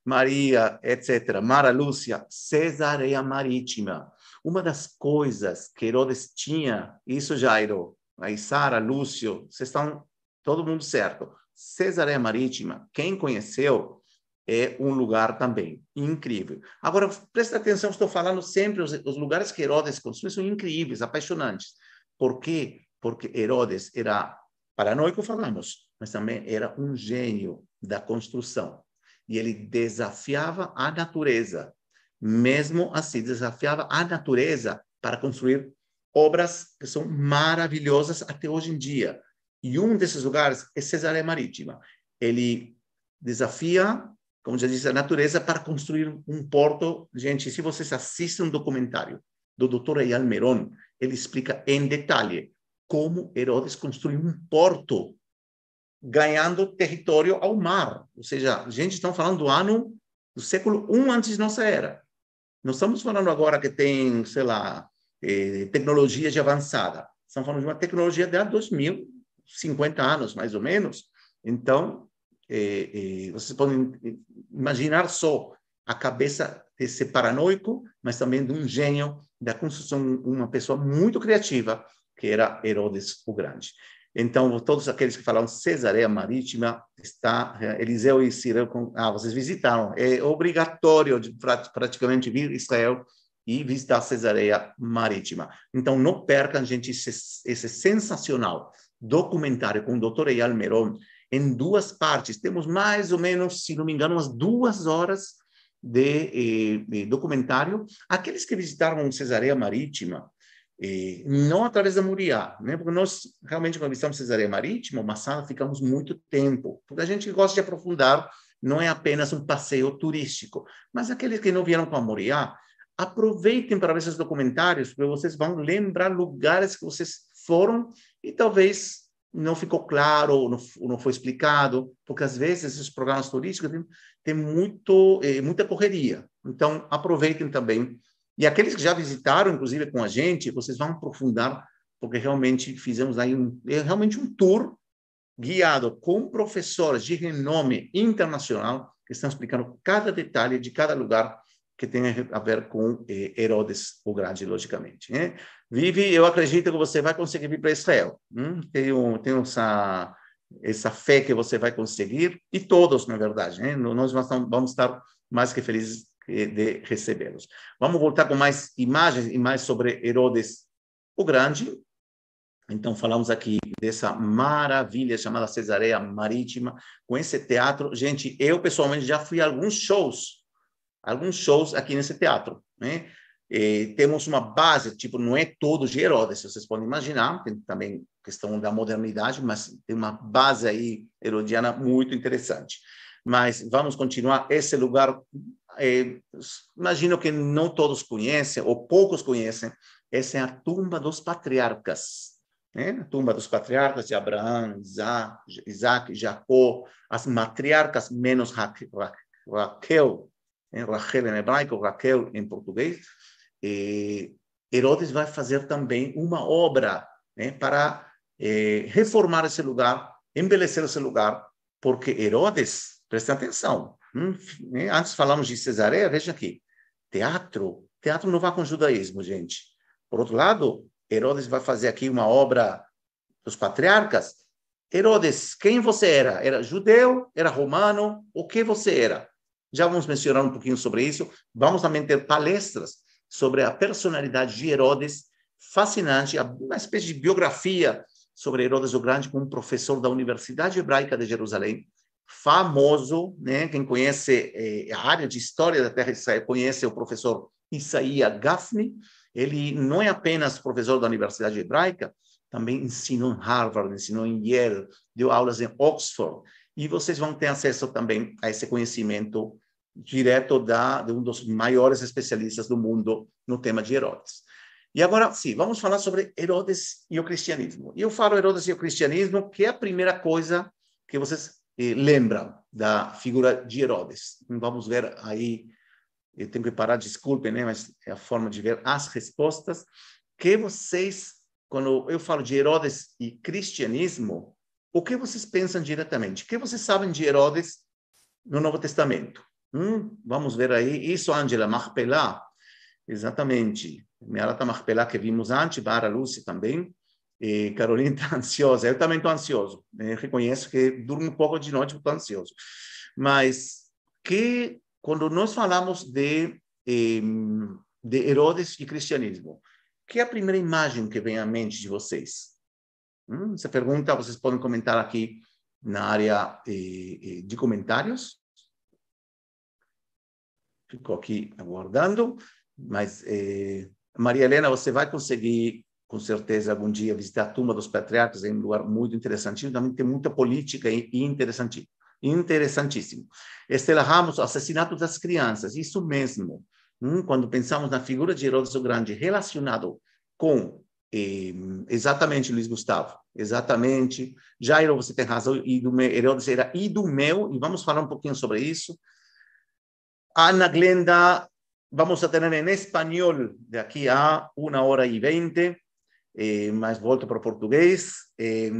Maria, etc. Mara Lúcia, Cesareia Marítima. Uma das coisas que Herodes tinha, isso, Jairo, aí Sara, Lúcio, vocês estão todo mundo certo. Cesareia Marítima, quem conheceu, é um lugar também incrível. Agora, presta atenção, estou falando sempre, os, os lugares que Herodes construiu são incríveis, apaixonantes. Por quê? Porque Herodes era Paranoico falamos, mas também era um gênio da construção. E ele desafiava a natureza. Mesmo assim, desafiava a natureza para construir obras que são maravilhosas até hoje em dia. E um desses lugares é Cesareia Marítima. Ele desafia, como já disse, a natureza para construir um porto. Gente, se vocês assistem um documentário do Dr. Eyal Meron, ele explica em detalhe como Herodes construiu um porto, ganhando território ao mar. Ou seja, gente está falando do ano do século I antes de nossa era. Não estamos falando agora que tem, sei lá, eh, tecnologia de avançada. Estamos falando de uma tecnologia de há 2050 anos, mais ou menos. Então, eh, eh, vocês podem imaginar só a cabeça desse paranoico, mas também de um gênio da construção, uma pessoa muito criativa, que era Herodes o Grande. Então, todos aqueles que falam Cesareia Marítima, está Eliseu e Ciro, ah, vocês visitaram. É obrigatório de, praticamente vir Israel e visitar Cesareia Marítima. Então, não percam, gente, esse, esse sensacional documentário com o Dr. Eyal Meron, em duas partes. Temos mais ou menos, se não me engano, umas duas horas de, eh, de documentário. Aqueles que visitaram Cesareia Marítima, e não através da Muriá, né? porque nós realmente, quando visitamos Cesareia Marítima, Massala, ficamos muito tempo, porque a gente gosta de aprofundar, não é apenas um passeio turístico, mas aqueles que não vieram com a Muriá, aproveitem para ver esses documentários, porque vocês vão lembrar lugares que vocês foram e talvez não ficou claro, não, não foi explicado, porque às vezes esses programas turísticos têm, têm muito, eh, muita correria. Então, aproveitem também. E aqueles que já visitaram, inclusive com a gente, vocês vão aprofundar, porque realmente fizemos aí um, é realmente um tour guiado com professores de renome internacional que estão explicando cada detalhe de cada lugar que tem a ver com eh, Herodes o Grande, logicamente. Né? Vive, eu acredito que você vai conseguir vir para Israel. Hum? Tenho, tenho essa, essa fé que você vai conseguir, e todos, na verdade. Né? Nós vamos estar mais que felizes de recebê-los. Vamos voltar com mais imagens e mais sobre Herodes o Grande. Então, falamos aqui dessa maravilha chamada Cesareia Marítima, com esse teatro. Gente, eu pessoalmente já fui a alguns shows alguns shows aqui nesse teatro, né? E temos uma base, tipo, não é todo de Herodes, vocês podem imaginar, tem também questão da modernidade, mas tem uma base aí herodiana muito interessante. Mas vamos continuar. Esse lugar, é, imagino que não todos conhecem, ou poucos conhecem, essa é a tumba dos patriarcas. Né? A tumba dos patriarcas de Abraão, Isaac Jacó, as matriarcas menos Raquel, em Rachel em hebraico, Raquel em português, e Herodes vai fazer também uma obra né, para eh, reformar esse lugar, embelecer esse lugar, porque Herodes, preste atenção, hum, né, antes falamos de Cesareia, veja aqui, teatro, teatro não vai com judaísmo, gente. Por outro lado, Herodes vai fazer aqui uma obra dos patriarcas. Herodes, quem você era? Era judeu? Era romano? O que você era? Já vamos mencionar um pouquinho sobre isso. Vamos também ter palestras sobre a personalidade de Herodes, fascinante, uma espécie de biografia sobre Herodes o Grande com um professor da Universidade Hebraica de Jerusalém, famoso, né? Quem conhece eh, a área de história da Terra de Israel conhece o professor Isaías Gafni. Ele não é apenas professor da Universidade Hebraica, também ensinou em Harvard, ensinou em Yale, deu aulas em Oxford. E vocês vão ter acesso também a esse conhecimento direto da, de um dos maiores especialistas do mundo no tema de Herodes. E agora, sim, vamos falar sobre Herodes e o cristianismo. E eu falo Herodes e o cristianismo, que é a primeira coisa que vocês eh, lembram da figura de Herodes. Vamos ver aí, eu tenho que parar, desculpem, né, mas é a forma de ver as respostas. Que vocês, quando eu falo de Herodes e cristianismo, o que vocês pensam diretamente? O que vocês sabem de Herodes no Novo Testamento? Hum, vamos ver aí. Isso, Angela, Marpelá. Exatamente. Mearata Marpelá que vimos antes, Bara Lúcia também. E Carolina está ansiosa. Eu também estou ansioso. Eu reconheço que durmo um pouco de noite estou ansioso. Mas que quando nós falamos de, de Herodes e cristianismo, que é a primeira imagem que vem à mente de vocês? Hum, essa pergunta vocês podem comentar aqui na área eh, de comentários ficou aqui aguardando, mas eh, Maria Helena, você vai conseguir, com certeza, algum dia visitar a tumba dos patriarcas, é um lugar muito interessantíssimo, também tem muita política e interessantíssimo. Interessantíssimo. Estela Ramos, assassinato das crianças, isso mesmo. Hum, quando pensamos na figura de Herodes o Grande relacionado com eh, exatamente Luiz Gustavo, exatamente. Jairo, você tem razão, Herodes era idumeu, e vamos falar um pouquinho sobre isso. Ana Glenda, vamos a tener en español de aquí a una hora y veinte, eh, mas volto para o português. Eh,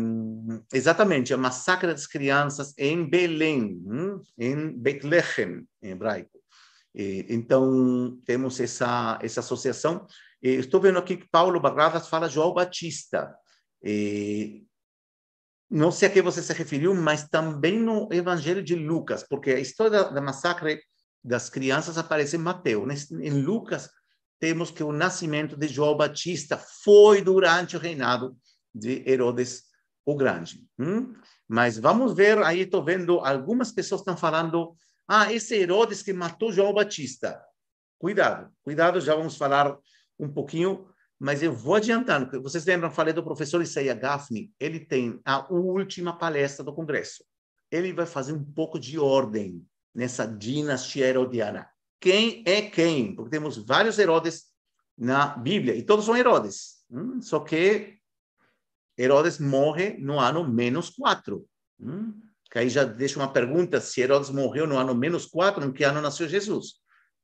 exatamente, a massacre das crianças em Belém, em Betlehem, em hebraico. Eh, então, temos essa, essa associação. Eh, estou vendo aqui que Paulo Barradas fala João Batista. Eh, não sei a que você se referiu, mas também no Evangelho de Lucas, porque a história da massacre das crianças aparece Mateus. Em Lucas, temos que o nascimento de João Batista foi durante o reinado de Herodes o Grande. Hum? Mas vamos ver, aí estou vendo algumas pessoas estão falando, ah, esse Herodes que matou João Batista. Cuidado, cuidado, já vamos falar um pouquinho, mas eu vou adiantando. Vocês lembram, falei do professor Isaiah Gaffney, ele tem a última palestra do Congresso. Ele vai fazer um pouco de ordem nessa dinastia herodiana. Quem é quem? Porque temos vários Herodes na Bíblia, e todos são Herodes. Hum? Só que Herodes morre no ano menos quatro. Hum? Que aí já deixa uma pergunta se Herodes morreu no ano menos quatro, em que ano nasceu Jesus.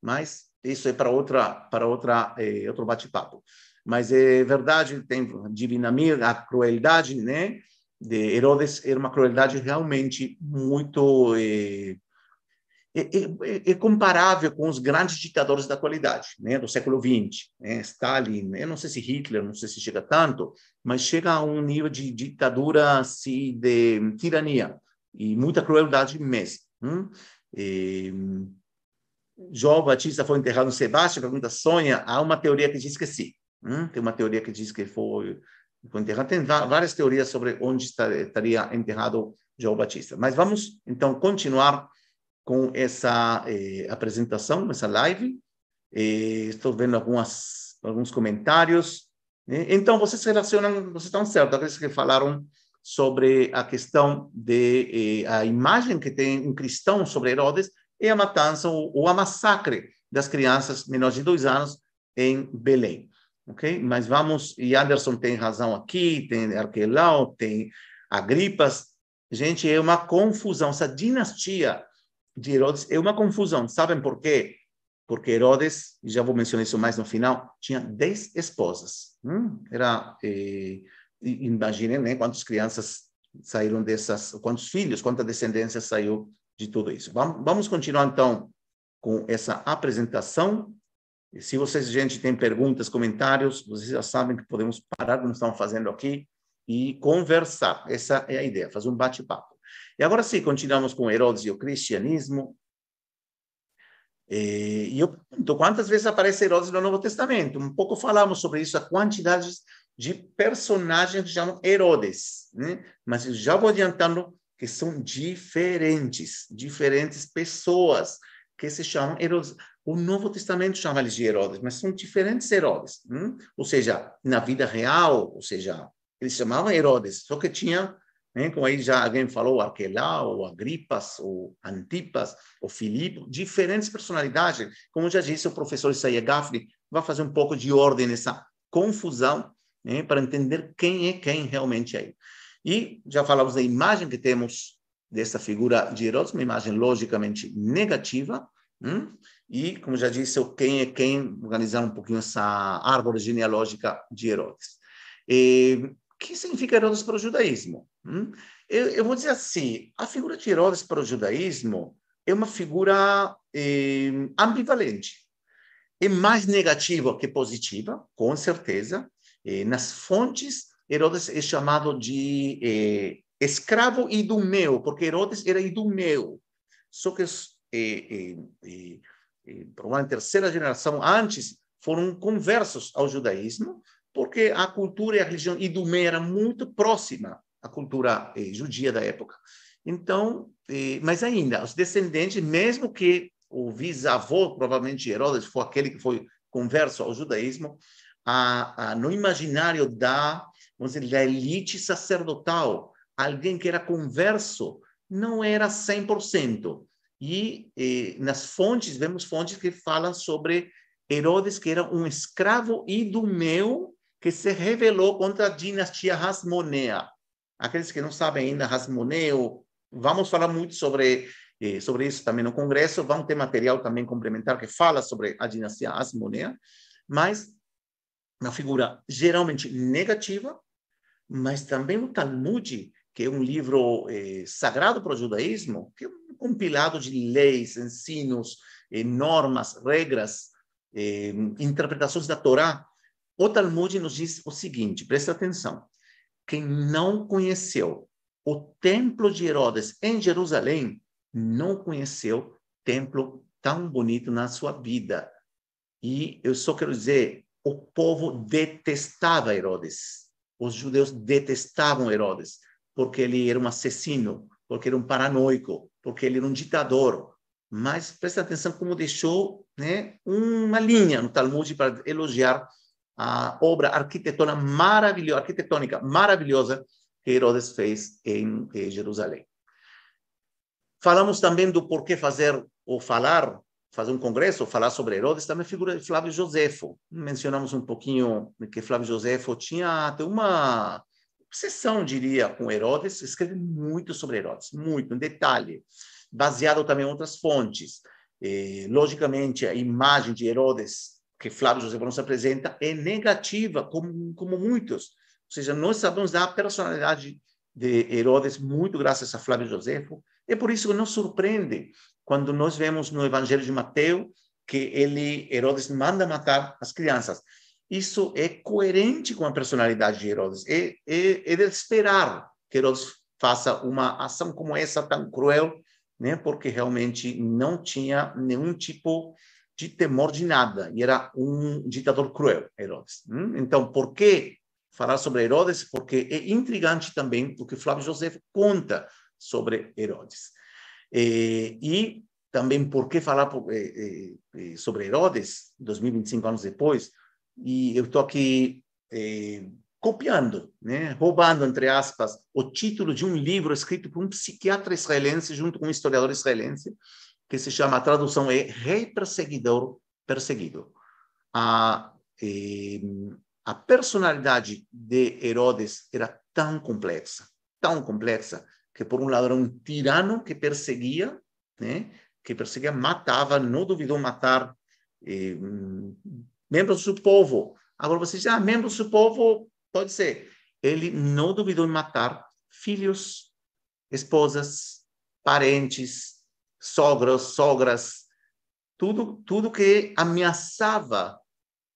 Mas isso é para outra para outra eh, outro bate-papo. Mas é verdade, tem Divina Mir, a crueldade, né? De Herodes era uma crueldade realmente muito eh, é, é, é, comparável com os grandes ditadores da atualidade, né, do século XX, né, Stalin, eu não sei se Hitler, não sei se chega tanto, mas chega a um nível de ditadura, assim, de tirania e muita crueldade mesmo. Hum? E, João Batista foi enterrado no Sebastião, pergunta Sônia, há uma teoria que diz que sim. Hum? Tem uma teoria que diz que foi, foi enterrado. Tem várias teorias sobre onde estaria enterrado João Batista. Mas vamos, então, continuar com essa eh, apresentação, essa live. Eh, estou vendo algumas, alguns comentários. Né? Então, vocês relacionam, vocês estão certos, aqueles que falaram sobre a questão de eh, a imagem que tem um cristão sobre Herodes é a matança ou, ou a massacre das crianças menores de dois anos em Belém. Ok? Mas vamos, e Anderson tem razão aqui, tem Arquelau, tem Agripas. Gente, é uma confusão. Essa dinastia de Herodes é uma confusão. Sabem por quê? Porque Herodes, e já vou mencionar isso mais no final, tinha dez esposas. Hum? Era, eh, imaginem né, quantas crianças saíram dessas, quantos filhos, quanta descendência saiu de tudo isso. Vamos, vamos continuar, então, com essa apresentação. E se vocês, gente, têm perguntas, comentários, vocês já sabem que podemos parar o que estamos fazendo aqui e conversar. Essa é a ideia, fazer um bate-papo. E agora sim, continuamos com Herodes e o cristianismo. E eu pergunto, quantas vezes aparece Herodes no Novo Testamento? Um pouco falamos sobre isso, a quantidade de personagens que chamam Herodes. Né? Mas eu já vou adiantando que são diferentes, diferentes pessoas que se chamam Herodes. O Novo Testamento chama eles de Herodes, mas são diferentes Herodes. Né? Ou seja, na vida real, ou seja, eles chamavam Herodes, só que tinha né? Como aí já alguém falou, Arquelau, ou Agripas, ou Antipas, ou Filipe, diferentes personalidades. Como já disse o professor Isaiah Gaffney, vai fazer um pouco de ordem nessa confusão, né? para entender quem é quem realmente é. E já falamos da imagem que temos dessa figura de Herodes, uma imagem logicamente negativa, hum? e, como já disse, o quem é quem, organizar um pouquinho essa árvore genealógica de Herodes. E, que significa Herodes para o judaísmo? Hum? Eu, eu, vou dizer assim, a figura de Herodes para o judaísmo é uma figura eh, ambivalente. É mais negativa que positiva, com certeza. Eh, nas fontes, Herodes é chamado de eh, escravo idumeu, porque Herodes era idumeu. Só que, eh, eh, eh, provavelmente, terceira geração antes, foram conversos ao judaísmo, porque a cultura e a religião idumeia era muito próxima à cultura eh, judia da época. Então, eh, mas ainda, os descendentes, mesmo que o bisavô, provavelmente Herodes, foi aquele que foi converso ao judaísmo, a, a, no imaginário da, vamos dizer, da elite sacerdotal, alguém que era converso, não era 100%. E eh, nas fontes, vemos fontes que falam sobre Herodes, que era um escravo idumeu que se revelou contra a dinastia Hasmonea. Aqueles que não sabem ainda Hasmoneu, vamos falar muito sobre eh, sobre isso também no congresso, vão ter material também complementar que fala sobre a dinastia Hasmonea, mas uma figura geralmente negativa, mas também o Talmud, que é um livro eh, sagrado para o judaísmo, que é um compilado de leis, ensinos, eh, normas, regras, interpretações da Torá, o Talmud nos diz o seguinte, presta atenção. Quem não conheceu o templo de Herodes em Jerusalém, não conheceu templo tão bonito na sua vida. E eu só quero dizer, o povo detestava Herodes. Os judeus detestavam Herodes, porque ele era um assassino, porque era um paranoico, porque ele era um ditador. Mas presta atenção como deixou né, uma linha no Talmud para elogiar a obra arquitetônica maravilhosa, arquitetônica maravilhosa que Herodes fez em, em Jerusalém. Falamos também do porquê fazer ou falar, fazer um congresso, falar sobre Herodes, também figura de Flávio Josefo. Mencionamos um pouquinho que Flávio Josefo tinha até uma obsessão, diria, com Herodes, escreve muito sobre Herodes, muito, em detalhe, baseado também em outras fontes. E, logicamente, a imagem de Herodes que Flávio José nos apresenta é negativa, como, como muitos. Ou seja, nós sabemos da personalidade de Herodes muito graças a Flávio Josefo. É por isso que nos surpreende quando nós vemos no Evangelho de Mateus que ele, Herodes, manda matar as crianças. Isso é coerente com a personalidade de Herodes. É, é, é de esperar que Herodes faça uma ação como essa tão cruel, né? porque realmente não tinha nenhum tipo de temor de nada e era um ditador cruel, Herodes. Hum? Então, por que falar sobre Herodes? Porque é intrigante também o que Flávio José conta sobre Herodes. E, e também por que falar sobre Herodes, 2025 anos depois, e eu estou aqui eh, copiando, né, roubando, entre aspas, o título de um livro escrito por um psiquiatra israelense junto com um historiador israelense, que se chama, a tradução é Rei Perseguidor Perseguido. A, eh, a personalidade de Herodes era tão complexa, tão complexa, que por um lado era um tirano que perseguia, né, que perseguia, matava, não duvidou matar eh, membros do povo. Agora você diz, ah, membros do povo, pode ser. Ele não duvidou em matar filhos, esposas, parentes, sogros, sogras, tudo, tudo que ameaçava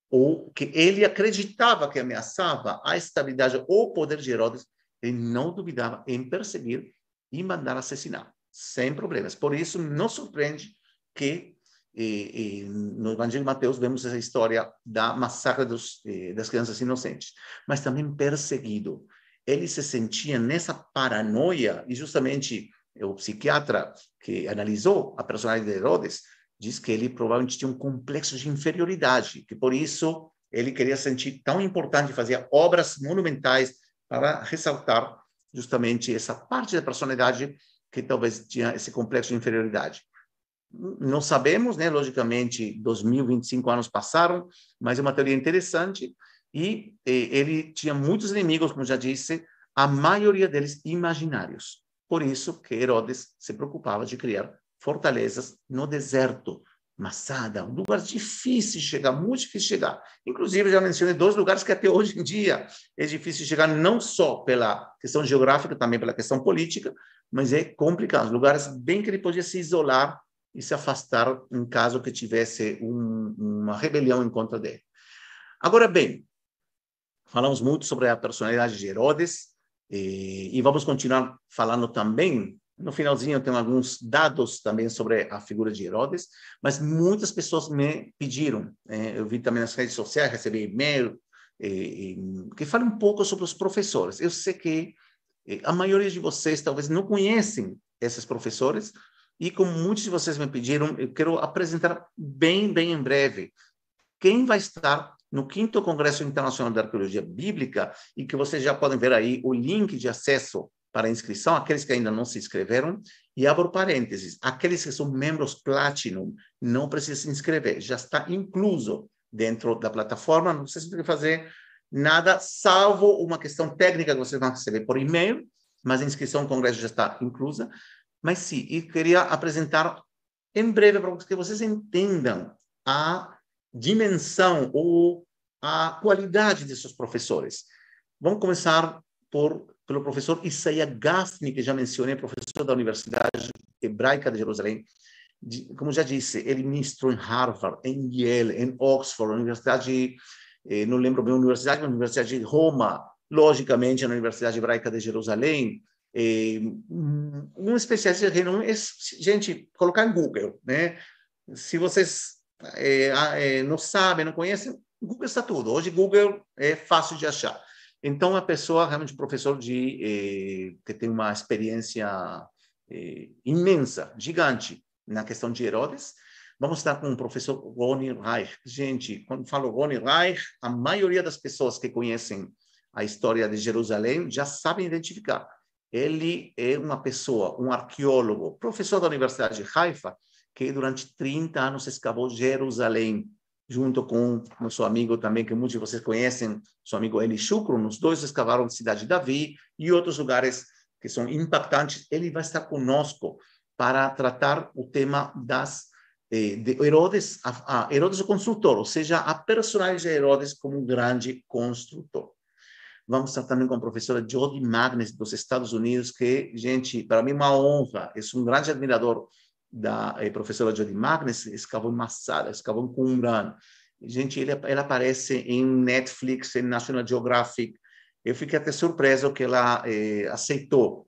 ou que ele acreditava que ameaçava a estabilidade ou o poder de Herodes, ele não duvidava em perseguir e mandar assassinar, sem problemas. Por isso, não surpreende que e, e, no Evangelho de Mateus vemos essa história da massacre dos, eh, das crianças inocentes, mas também perseguido. Ele se sentia nessa paranoia, e justamente o psiquiatra que analisou a personalidade de Herodes diz que ele provavelmente tinha um complexo de inferioridade, que por isso ele queria sentir tão importante fazer obras monumentais para ressaltar justamente essa parte da personalidade que talvez tinha esse complexo de inferioridade. Não sabemos, né? Logicamente, 2025 anos passaram, mas é uma teoria interessante. E, e ele tinha muitos inimigos, como já disse, a maioria deles imaginários. Por isso que Herodes se preocupava de criar fortalezas no deserto, Massada, um lugar difícil de chegar, muito difícil de chegar. Inclusive, já mencionei dois lugares que até hoje em dia é difícil de chegar, não só pela questão geográfica, também pela questão política, mas é complicado. Lugares bem que ele podia se isolar e se afastar em caso que tivesse um, uma rebelião em contra dele. Agora bem, falamos muito sobre a personalidade de Herodes e, e vamos continuar falando também. No finalzinho, eu tenho alguns dados também sobre a figura de Herodes, mas muitas pessoas me pediram. Eh, eu vi também nas redes sociais, recebi e-mail, eh, que fale um pouco sobre os professores. Eu sei que eh, a maioria de vocês talvez não conhecem esses professores, e como muitos de vocês me pediram, eu quero apresentar bem, bem em breve quem vai estar no quinto Congresso Internacional de Arqueologia Bíblica e que vocês já podem ver aí o link de acesso para inscrição, aqueles que ainda não se inscreveram, e abro parênteses, aqueles que são membros Platinum não precisam se inscrever, já está incluso dentro da plataforma, não precisa que fazer nada, salvo uma questão técnica que vocês vão receber por e-mail, mas a inscrição ao congresso já está inclusa. Mas sim, e queria apresentar em breve para que vocês entendam a dimensão ou a qualidade desses professores. Vamos começar por pelo professor Isaiah Gaffney, que já mencionei, professor da Universidade Hebraica de Jerusalém. Como já disse, ele ministrou em Harvard, em Yale, em Oxford, Universidade, eh, não lembro bem a universidade, mas Universidade de Roma, logicamente, na Universidade Hebraica de Jerusalém, é, um especialista de renome, é, gente, colocar em Google, né? Se vocês é, é, não sabem, não conhecem, Google está tudo. Hoje Google é fácil de achar. Então, a pessoa realmente professor de é, que tem uma experiência é, imensa, gigante na questão de Herodes. Vamos estar com o professor Rony Reich. Gente, quando falo Rony Reich, a maioria das pessoas que conhecem a história de Jerusalém já sabem identificar ele é uma pessoa, um arqueólogo, professor da Universidade de Haifa, que durante 30 anos escavou Jerusalém. Junto com nosso amigo também, que muitos de vocês conhecem, seu amigo Eli Shukron, os dois escavaram a cidade de Davi e outros lugares que são impactantes. Ele vai estar conosco para tratar o tema das eh, de Herodes, a, Herodes o construtor, ou seja, a personagem de Herodes como um grande construtor. Vamos estar também com a professora Jody Magnus, dos Estados Unidos, que, gente, para mim é uma honra, sou um grande admirador da eh, professora Jody Magnus, escavou em Massada, em Qumran. Gente, ele, ela aparece em Netflix, em National Geographic. Eu fiquei até surpreso que ela eh, aceitou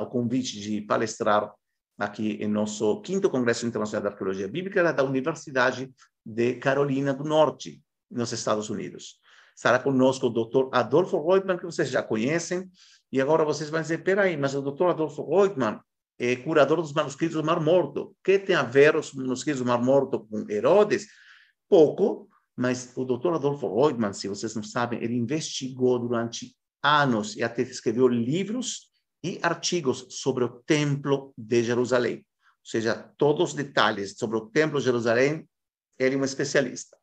o convite de palestrar aqui em nosso quinto Congresso Internacional de Arqueologia Bíblica, ela é da Universidade de Carolina do Norte, nos Estados Unidos. Estará conosco o doutor Adolfo Reutemann, que vocês já conhecem, e agora vocês vão dizer, peraí, mas o doutor Adolfo Reutemann é curador dos manuscritos do Mar Morto. Que tem a ver os manuscritos do Mar Morto com Herodes? Pouco, mas o doutor Adolfo Reutemann, se vocês não sabem, ele investigou durante anos e até escreveu livros e artigos sobre o Templo de Jerusalém. Ou seja, todos os detalhes sobre o Templo de Jerusalém, ele é um especialista.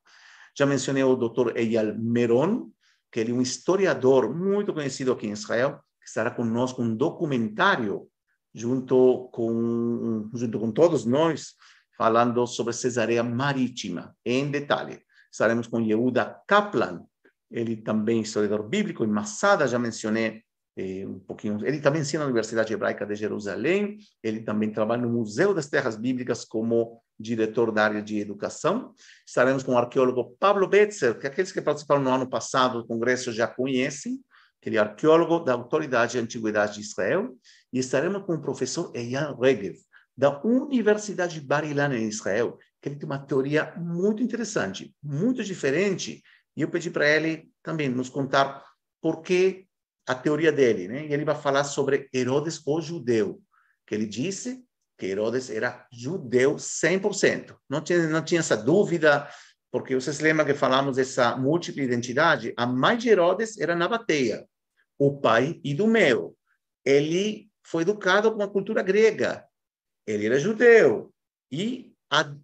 Já mencionei o Dr. Eyal Meron, que ele é um historiador muito conhecido aqui em Israel, que estará conosco um documentário junto com junto com todos nós falando sobre Cesareia Marítima em detalhe. Estaremos com Yehuda Kaplan, ele também é historiador bíblico, em Massada já mencionei eh, um pouquinho. Ele também ensina na Universidade Hebraica de Jerusalém, ele também trabalha no Museu das Terras Bíblicas como diretor da área de educação. Estaremos com o arqueólogo Pablo Betzer, que aqueles que participaram no ano passado do congresso já conhecem, ele é arqueólogo da Autoridade de Antiguidade de Israel, e estaremos com o professor Eyal Regev, da Universidade de Bar Ilan em Israel, que ele tem uma teoria muito interessante, muito diferente, e eu pedi para ele também nos contar por que a teoria dele, né? E ele vai falar sobre Herodes o judeu, que ele disse que Herodes era judeu 100%. Não tinha, não tinha essa dúvida, porque vocês lembram que falamos dessa múltipla identidade? A mãe de Herodes era Nabateia, o pai Idumeu. Ele foi educado com a cultura grega. Ele era judeu e ad,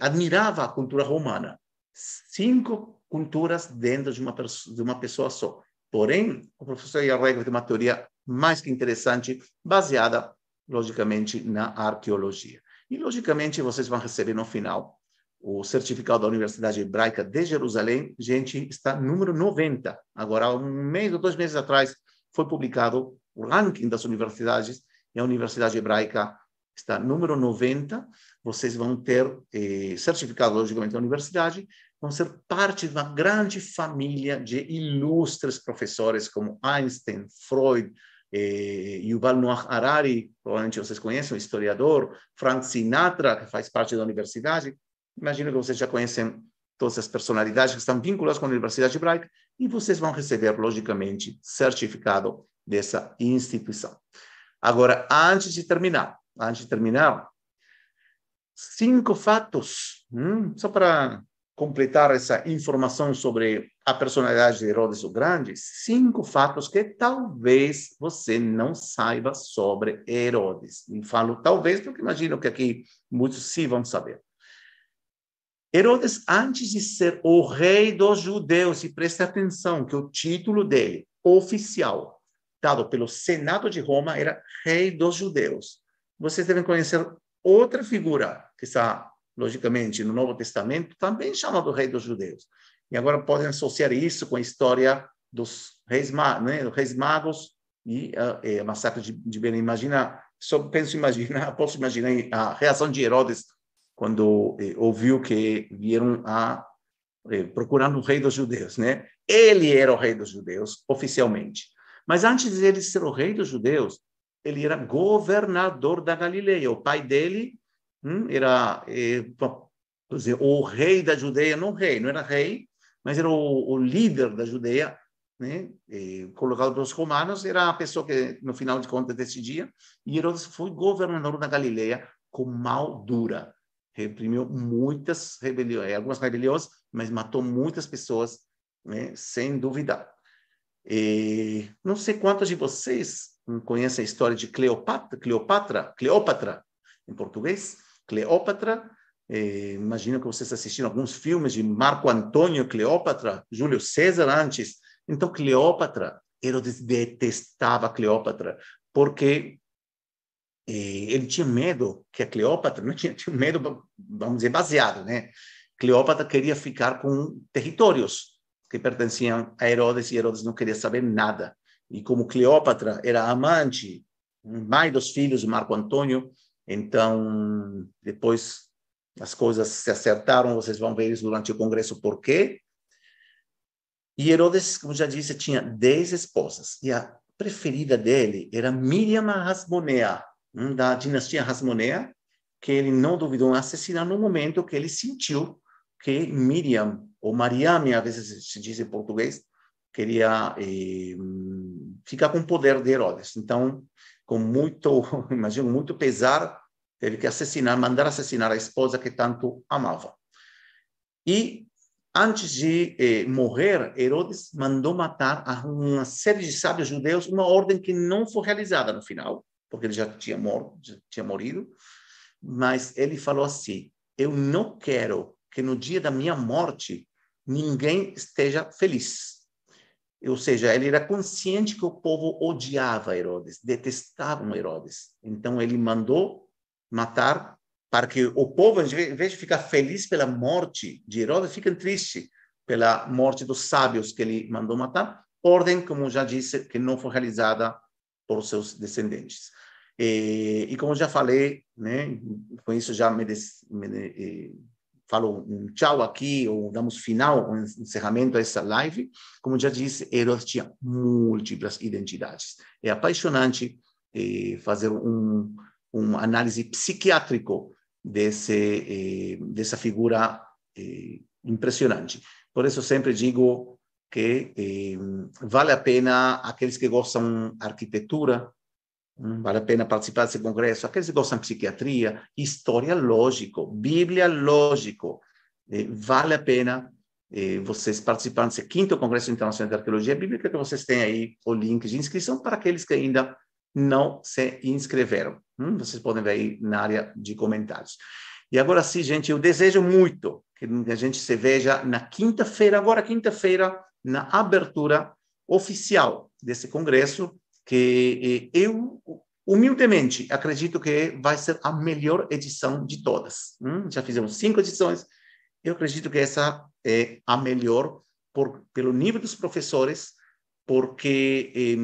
admirava a cultura romana. Cinco culturas dentro de uma, de uma pessoa só. Porém, o professor Yarregre tem uma teoria mais que interessante, baseada, logicamente, na arqueologia. E, logicamente, vocês vão receber no final o certificado da Universidade Hebraica de Jerusalém. Gente, está número 90. Agora, um mês ou dois meses atrás, foi publicado o ranking das universidades e a Universidade Hebraica está número 90. Vocês vão ter eh, certificado, logicamente, da universidade, vão ser parte de uma grande família de ilustres professores como Einstein, Freud, eh, Yuval Noah Harari, provavelmente vocês conhecem, o historiador, Frank Sinatra, que faz parte da universidade. Imagino que vocês já conhecem todas as personalidades que estão vinculadas com a Universidade Hebraica e vocês vão receber, logicamente, certificado dessa instituição. Agora, antes de terminar, antes de terminar, cinco fatos, hum, só para completar essa informação sobre a personalidade de Herodes o Grande, cinco fatos que talvez você não saiba sobre Herodes. E falo talvez porque imagino que aqui muitos sim vão saber. Herodes, antes de ser o rei dos judeus, e preste atenção que o título dele, oficial, dado pelo Senado de Roma, era rei dos judeus. Vocês devem conhecer outra figura que está logicamente, no Novo Testamento, também chamado Rei dos Judeus. E agora podem associar isso com a história dos reis, né, reis magos e uh, massacre de, de Belém. Imagina, só penso imaginar, posso imaginar a reação de Herodes quando eh, ouviu que vieram a eh, procurando o rei dos judeus, né? Ele era o rei dos judeus oficialmente. Mas antes de ele ser o rei dos judeus, ele era governador da Galileia. O pai dele Hum? era eh, dizer, o rei da Judeia, não rei, não era rei, mas era o, o líder da Judeia, né? Eh, colocado pelos romanos, era a pessoa que, no final de contas, decidia. E Herodes foi governador da Galileia com mal dura. Reprimiu muitas rebeliões, algumas rebeliões, mas matou muitas pessoas, né? sem duvidar. E não sei quantos de vocês conhecem a história de Cleopatra, Cleopatra, Cleópatra, em português, Cleópatra, imagino que vocês assistiram alguns filmes de Marco Antônio, Cleópatra, Júlio César antes. Então, Cleópatra, Herodes detestava Cleópatra, porque ele tinha medo que a Cleópatra, não tinha, tinha medo, vamos dizer, baseado, né? Cleópatra queria ficar com territórios que pertenciam a Herodes e Herodes não queria saber nada. E como Cleópatra era amante, mãe dos filhos de Marco Antônio, então depois as coisas se acertaram, vocês vão ver isso durante o congresso por quê. E Herodes, como já disse, tinha dez esposas, e a preferida dele era Miriam Hasmonea, da dinastia Hasmonea, que ele não duvidou em assassinar no momento que ele sentiu que Miriam, ou Mariame, às vezes se diz em português, queria eh, ficar com o poder de Herodes. Então, com muito, imagino, muito pesar, teve que assassinar, mandar assassinar a esposa que tanto amava. E antes de eh, morrer, Herodes mandou matar a uma série de sábios judeus, uma ordem que não foi realizada no final, porque ele já tinha, morto, já tinha morrido, mas ele falou assim: Eu não quero que no dia da minha morte ninguém esteja feliz. Ou seja, ele era consciente que o povo odiava Herodes, detestava Herodes. Então ele mandou matar para que o povo, em vez de ficar feliz pela morte de Herodes, fiquem triste pela morte dos sábios que ele mandou matar. Ordem, como já disse, que não foi realizada por seus descendentes. E, e como já falei, né, com isso já me, des, me eh, falo um tchau aqui, ou damos final, um encerramento a essa live. Como já disse, Herodes tinha múltiplas identidades. É apaixonante eh, fazer um, um análise psiquiátrico desse, eh, dessa figura eh, impressionante. Por isso, sempre digo que vale a pena aqueles que gostam arquitetura, Hum, vale a pena participar desse congresso. Aqueles que gostam de psiquiatria, história lógico, Bíblia lógico. Eh, vale a pena eh, vocês participarem desse quinto Congresso Internacional de Arqueologia Bíblica, que vocês têm aí o link de inscrição para aqueles que ainda não se inscreveram. Hum, vocês podem ver aí na área de comentários. E agora sim, gente, eu desejo muito que a gente se veja na quinta-feira, agora quinta-feira, na abertura oficial desse congresso, que eh, eu humildemente acredito que vai ser a melhor edição de todas. Hum? Já fizemos cinco edições, eu acredito que essa é a melhor por, pelo nível dos professores, porque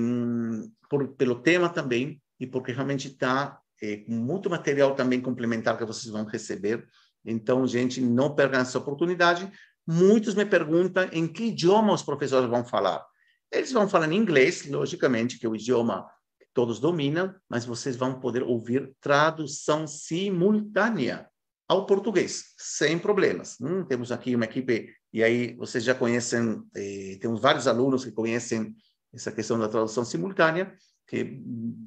por, pelo tema também e porque realmente está eh, muito material também complementar que vocês vão receber. Então, gente, não percam essa oportunidade. Muitos me perguntam em que idioma os professores vão falar. Eles vão falar em inglês, logicamente, que é o idioma que todos dominam, mas vocês vão poder ouvir tradução simultânea ao português, sem problemas. Hum, temos aqui uma equipe, e aí vocês já conhecem, eh, temos vários alunos que conhecem essa questão da tradução simultânea, que é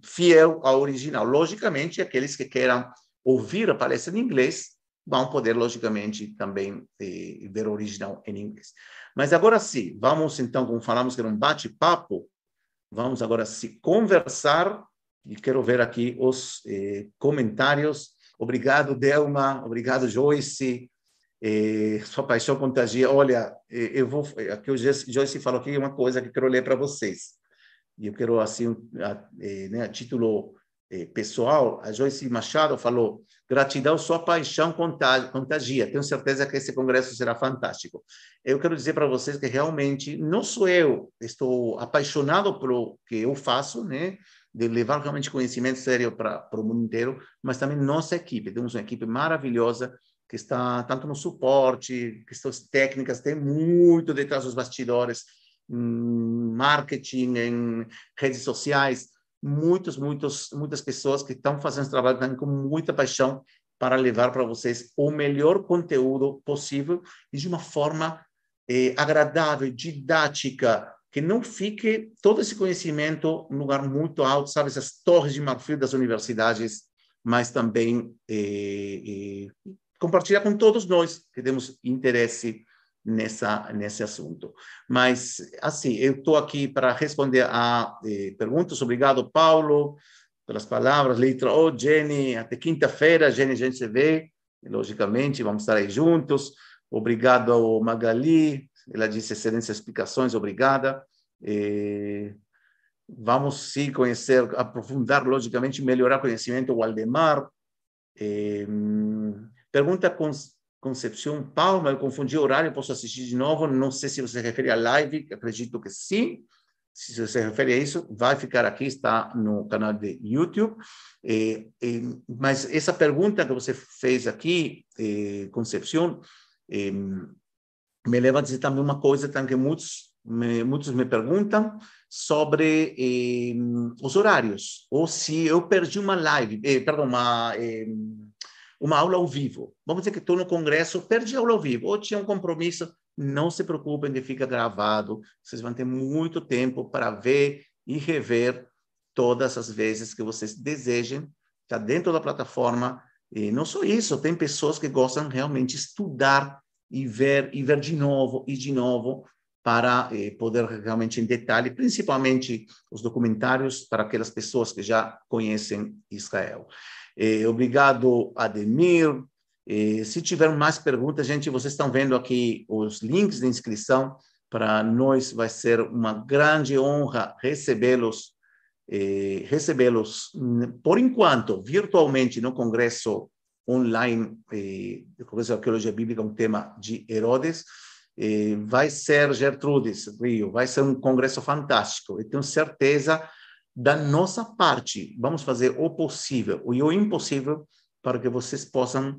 fiel ao original. Logicamente, aqueles que queiram ouvir a palestra em inglês vão poder, logicamente, também eh, ver o original em inglês. Mas agora sim, vamos então, como falamos que era um bate-papo, vamos agora se conversar e quero ver aqui os eh, comentários. Obrigado, Delma. Obrigado, Joyce. Eh, sua paixão contagia. Olha, eh, eu vou. Aqui o Joyce falou aqui uma coisa que quero ler para vocês. E eu quero, assim, a, eh, né, a título eh, pessoal, a Joyce Machado falou: gratidão, sua paixão contagia. Tenho certeza que esse congresso será fantástico. Eu quero dizer para vocês que realmente não sou eu, estou apaixonado pelo que eu faço, né? De levar realmente conhecimento sério para o mundo inteiro, mas também nossa equipe. Temos uma equipe maravilhosa que está tanto no suporte, questões técnicas, tem muito detrás dos bastidores, marketing, em redes sociais muitos, muitos, muitas pessoas que estão fazendo esse trabalho com muita paixão para levar para vocês o melhor conteúdo possível e de uma forma eh, agradável, didática, que não fique todo esse conhecimento num lugar muito alto, sabe, essas torres de marfim das universidades, mas também eh, eh, compartilhar com todos nós que temos interesse nessa nesse assunto. Mas assim, eu estou aqui para responder a eh, perguntas. Obrigado, Paulo, pelas palavras. Letra O, Jenny, até quinta-feira, Jenny, a gente se vê. logicamente, vamos estar aí juntos. Obrigado Magali, ela disse excelentes explicações, obrigada. Vamos sim conhecer, aprofundar, logicamente, melhorar o conhecimento, o Aldemar. E, pergunta Concepção Palma, eu confundi o horário, posso assistir de novo, não sei se você refere à live, acredito que sim. Se você refere a isso, vai ficar aqui, está no canal de YouTube. Eh, eh, mas essa pergunta que você fez aqui, eh, Concepção, me leva a dizer também uma coisa que muitos me, muitos me perguntam sobre os horários, ou se eu perdi uma live, perdão, uma uma aula ao vivo. Vamos dizer que estou no congresso, perdi a aula ao vivo, ou tinha um compromisso, não se preocupem que fica gravado. Vocês vão ter muito tempo para ver e rever todas as vezes que vocês desejem. Está dentro da plataforma. E não só isso, tem pessoas que gostam realmente estudar e ver e ver de novo e de novo para eh, poder realmente em detalhe, principalmente os documentários para aquelas pessoas que já conhecem Israel. Eh, obrigado, Ademir. Eh, se tiver mais perguntas, gente, vocês estão vendo aqui os links de inscrição. Para nós vai ser uma grande honra recebê-los, eh, recebê-los, por enquanto, virtualmente no Congresso online, do Congresso de Arqueologia Bíblica, um tema de Herodes. Vai ser Gertrudes Rio, vai ser um congresso fantástico. E tenho certeza da nossa parte, vamos fazer o possível e o impossível para que vocês possam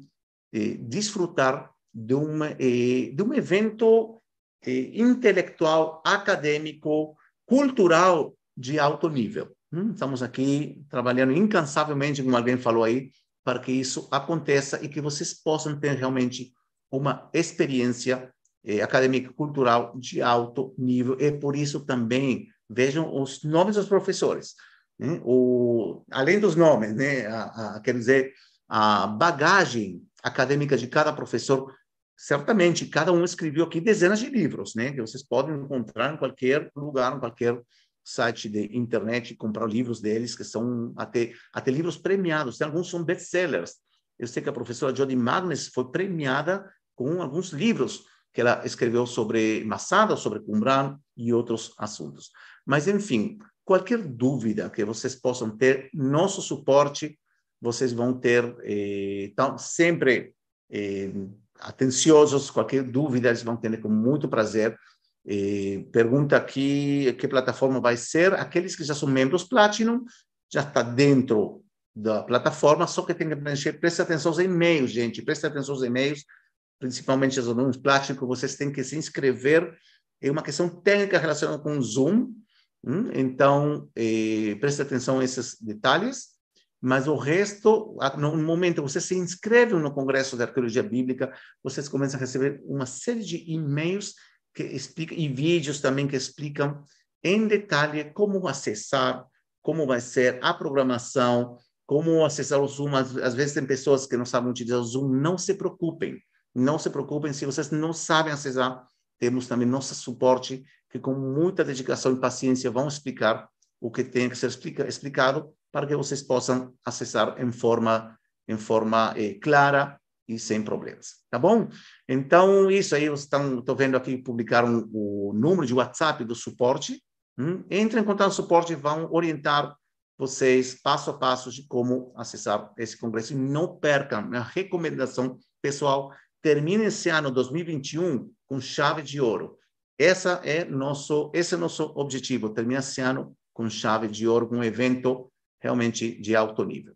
eh, desfrutar de, uma, eh, de um evento eh, intelectual, acadêmico, cultural de alto nível. Hum? Estamos aqui trabalhando incansavelmente, como alguém falou aí, para que isso aconteça e que vocês possam ter realmente uma experiência eh, acadêmica cultural de alto nível. E por isso também Vejam os nomes dos professores. Né? O, além dos nomes, né? A, a, quer dizer, a bagagem acadêmica de cada professor, certamente, cada um escreveu aqui dezenas de livros, né? que vocês podem encontrar em qualquer lugar, em qualquer site de internet, comprar livros deles, que são até, até livros premiados. Alguns são best-sellers. Eu sei que a professora Jodie Magnus foi premiada com alguns livros que ela escreveu sobre Massada, sobre Qumran e outros assuntos. Mas, enfim, qualquer dúvida que vocês possam ter, nosso suporte, vocês vão ter, eh, então, sempre eh, atenciosos, qualquer dúvida eles vão ter com muito prazer. Eh, pergunta aqui que plataforma vai ser. Aqueles que já são membros Platinum, já está dentro da plataforma, só que tem que preencher. Preste atenção aos e-mails, gente. Preste atenção aos e-mails, principalmente os alunos Platinum, vocês têm que se inscrever. É uma questão técnica relacionada com o Zoom. Hum? Então, eh, preste atenção a esses detalhes, mas o resto, no momento você se inscreve no Congresso de Arqueologia Bíblica, vocês começam a receber uma série de e-mails que explicam, e vídeos também que explicam em detalhe como acessar, como vai ser a programação, como acessar o Zoom. Às vezes tem pessoas que não sabem utilizar o Zoom, não se preocupem, não se preocupem se vocês não sabem acessar, temos também nosso suporte que com muita dedicação e paciência vão explicar o que tem que ser explica, explicado para que vocês possam acessar em forma em forma eh, clara e sem problemas, tá bom? Então isso aí vocês estão estou vendo aqui publicaram o número de WhatsApp do suporte. Hum? Entrem em contato com o suporte, vão orientar vocês passo a passo de como acessar esse congresso e não percam a recomendação pessoal. Termine esse ano 2021 com chave de ouro essa é nosso, esse é nosso objetivo, terminar esse ano com chave de ouro, com um evento realmente de alto nível.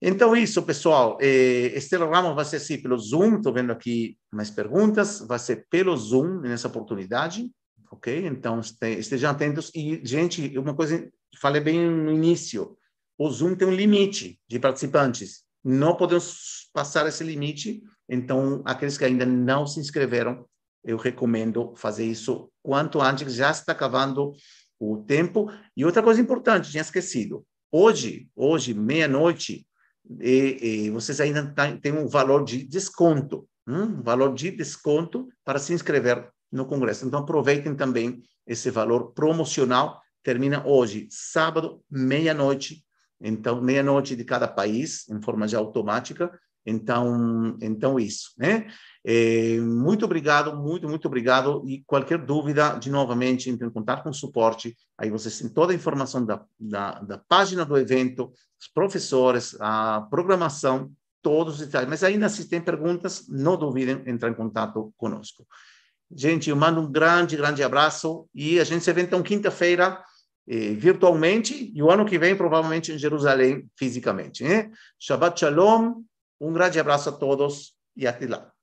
Então, isso, pessoal. Eh, Estela Ramos vai ser assim pelo Zoom. Estou vendo aqui mais perguntas. Vai ser pelo Zoom nessa oportunidade. Ok? Então, estejam atentos. E, gente, uma coisa, falei bem no início: o Zoom tem um limite de participantes. Não podemos passar esse limite. Então, aqueles que ainda não se inscreveram, eu recomendo fazer isso quanto antes, já está acabando o tempo. E outra coisa importante, tinha esquecido. Hoje, hoje, meia-noite, vocês ainda tá, têm um valor de desconto, um valor de desconto para se inscrever no Congresso. Então, aproveitem também esse valor promocional. Termina hoje, sábado, meia-noite. Então, meia-noite de cada país, em forma já automática. Então, então isso, né? É, muito obrigado, muito, muito obrigado. E qualquer dúvida, de novamente, entre em contato com o suporte. Aí vocês têm toda a informação da, da, da página do evento, os professores, a programação, todos os detalhes. Mas ainda se tem perguntas, não duvidem em entrar em contato conosco. Gente, eu mando um grande, grande abraço e a gente se vê então quinta-feira eh, virtualmente e o ano que vem provavelmente em Jerusalém fisicamente. Né? Shabbat Shalom, um grande abraço a todos e até lá.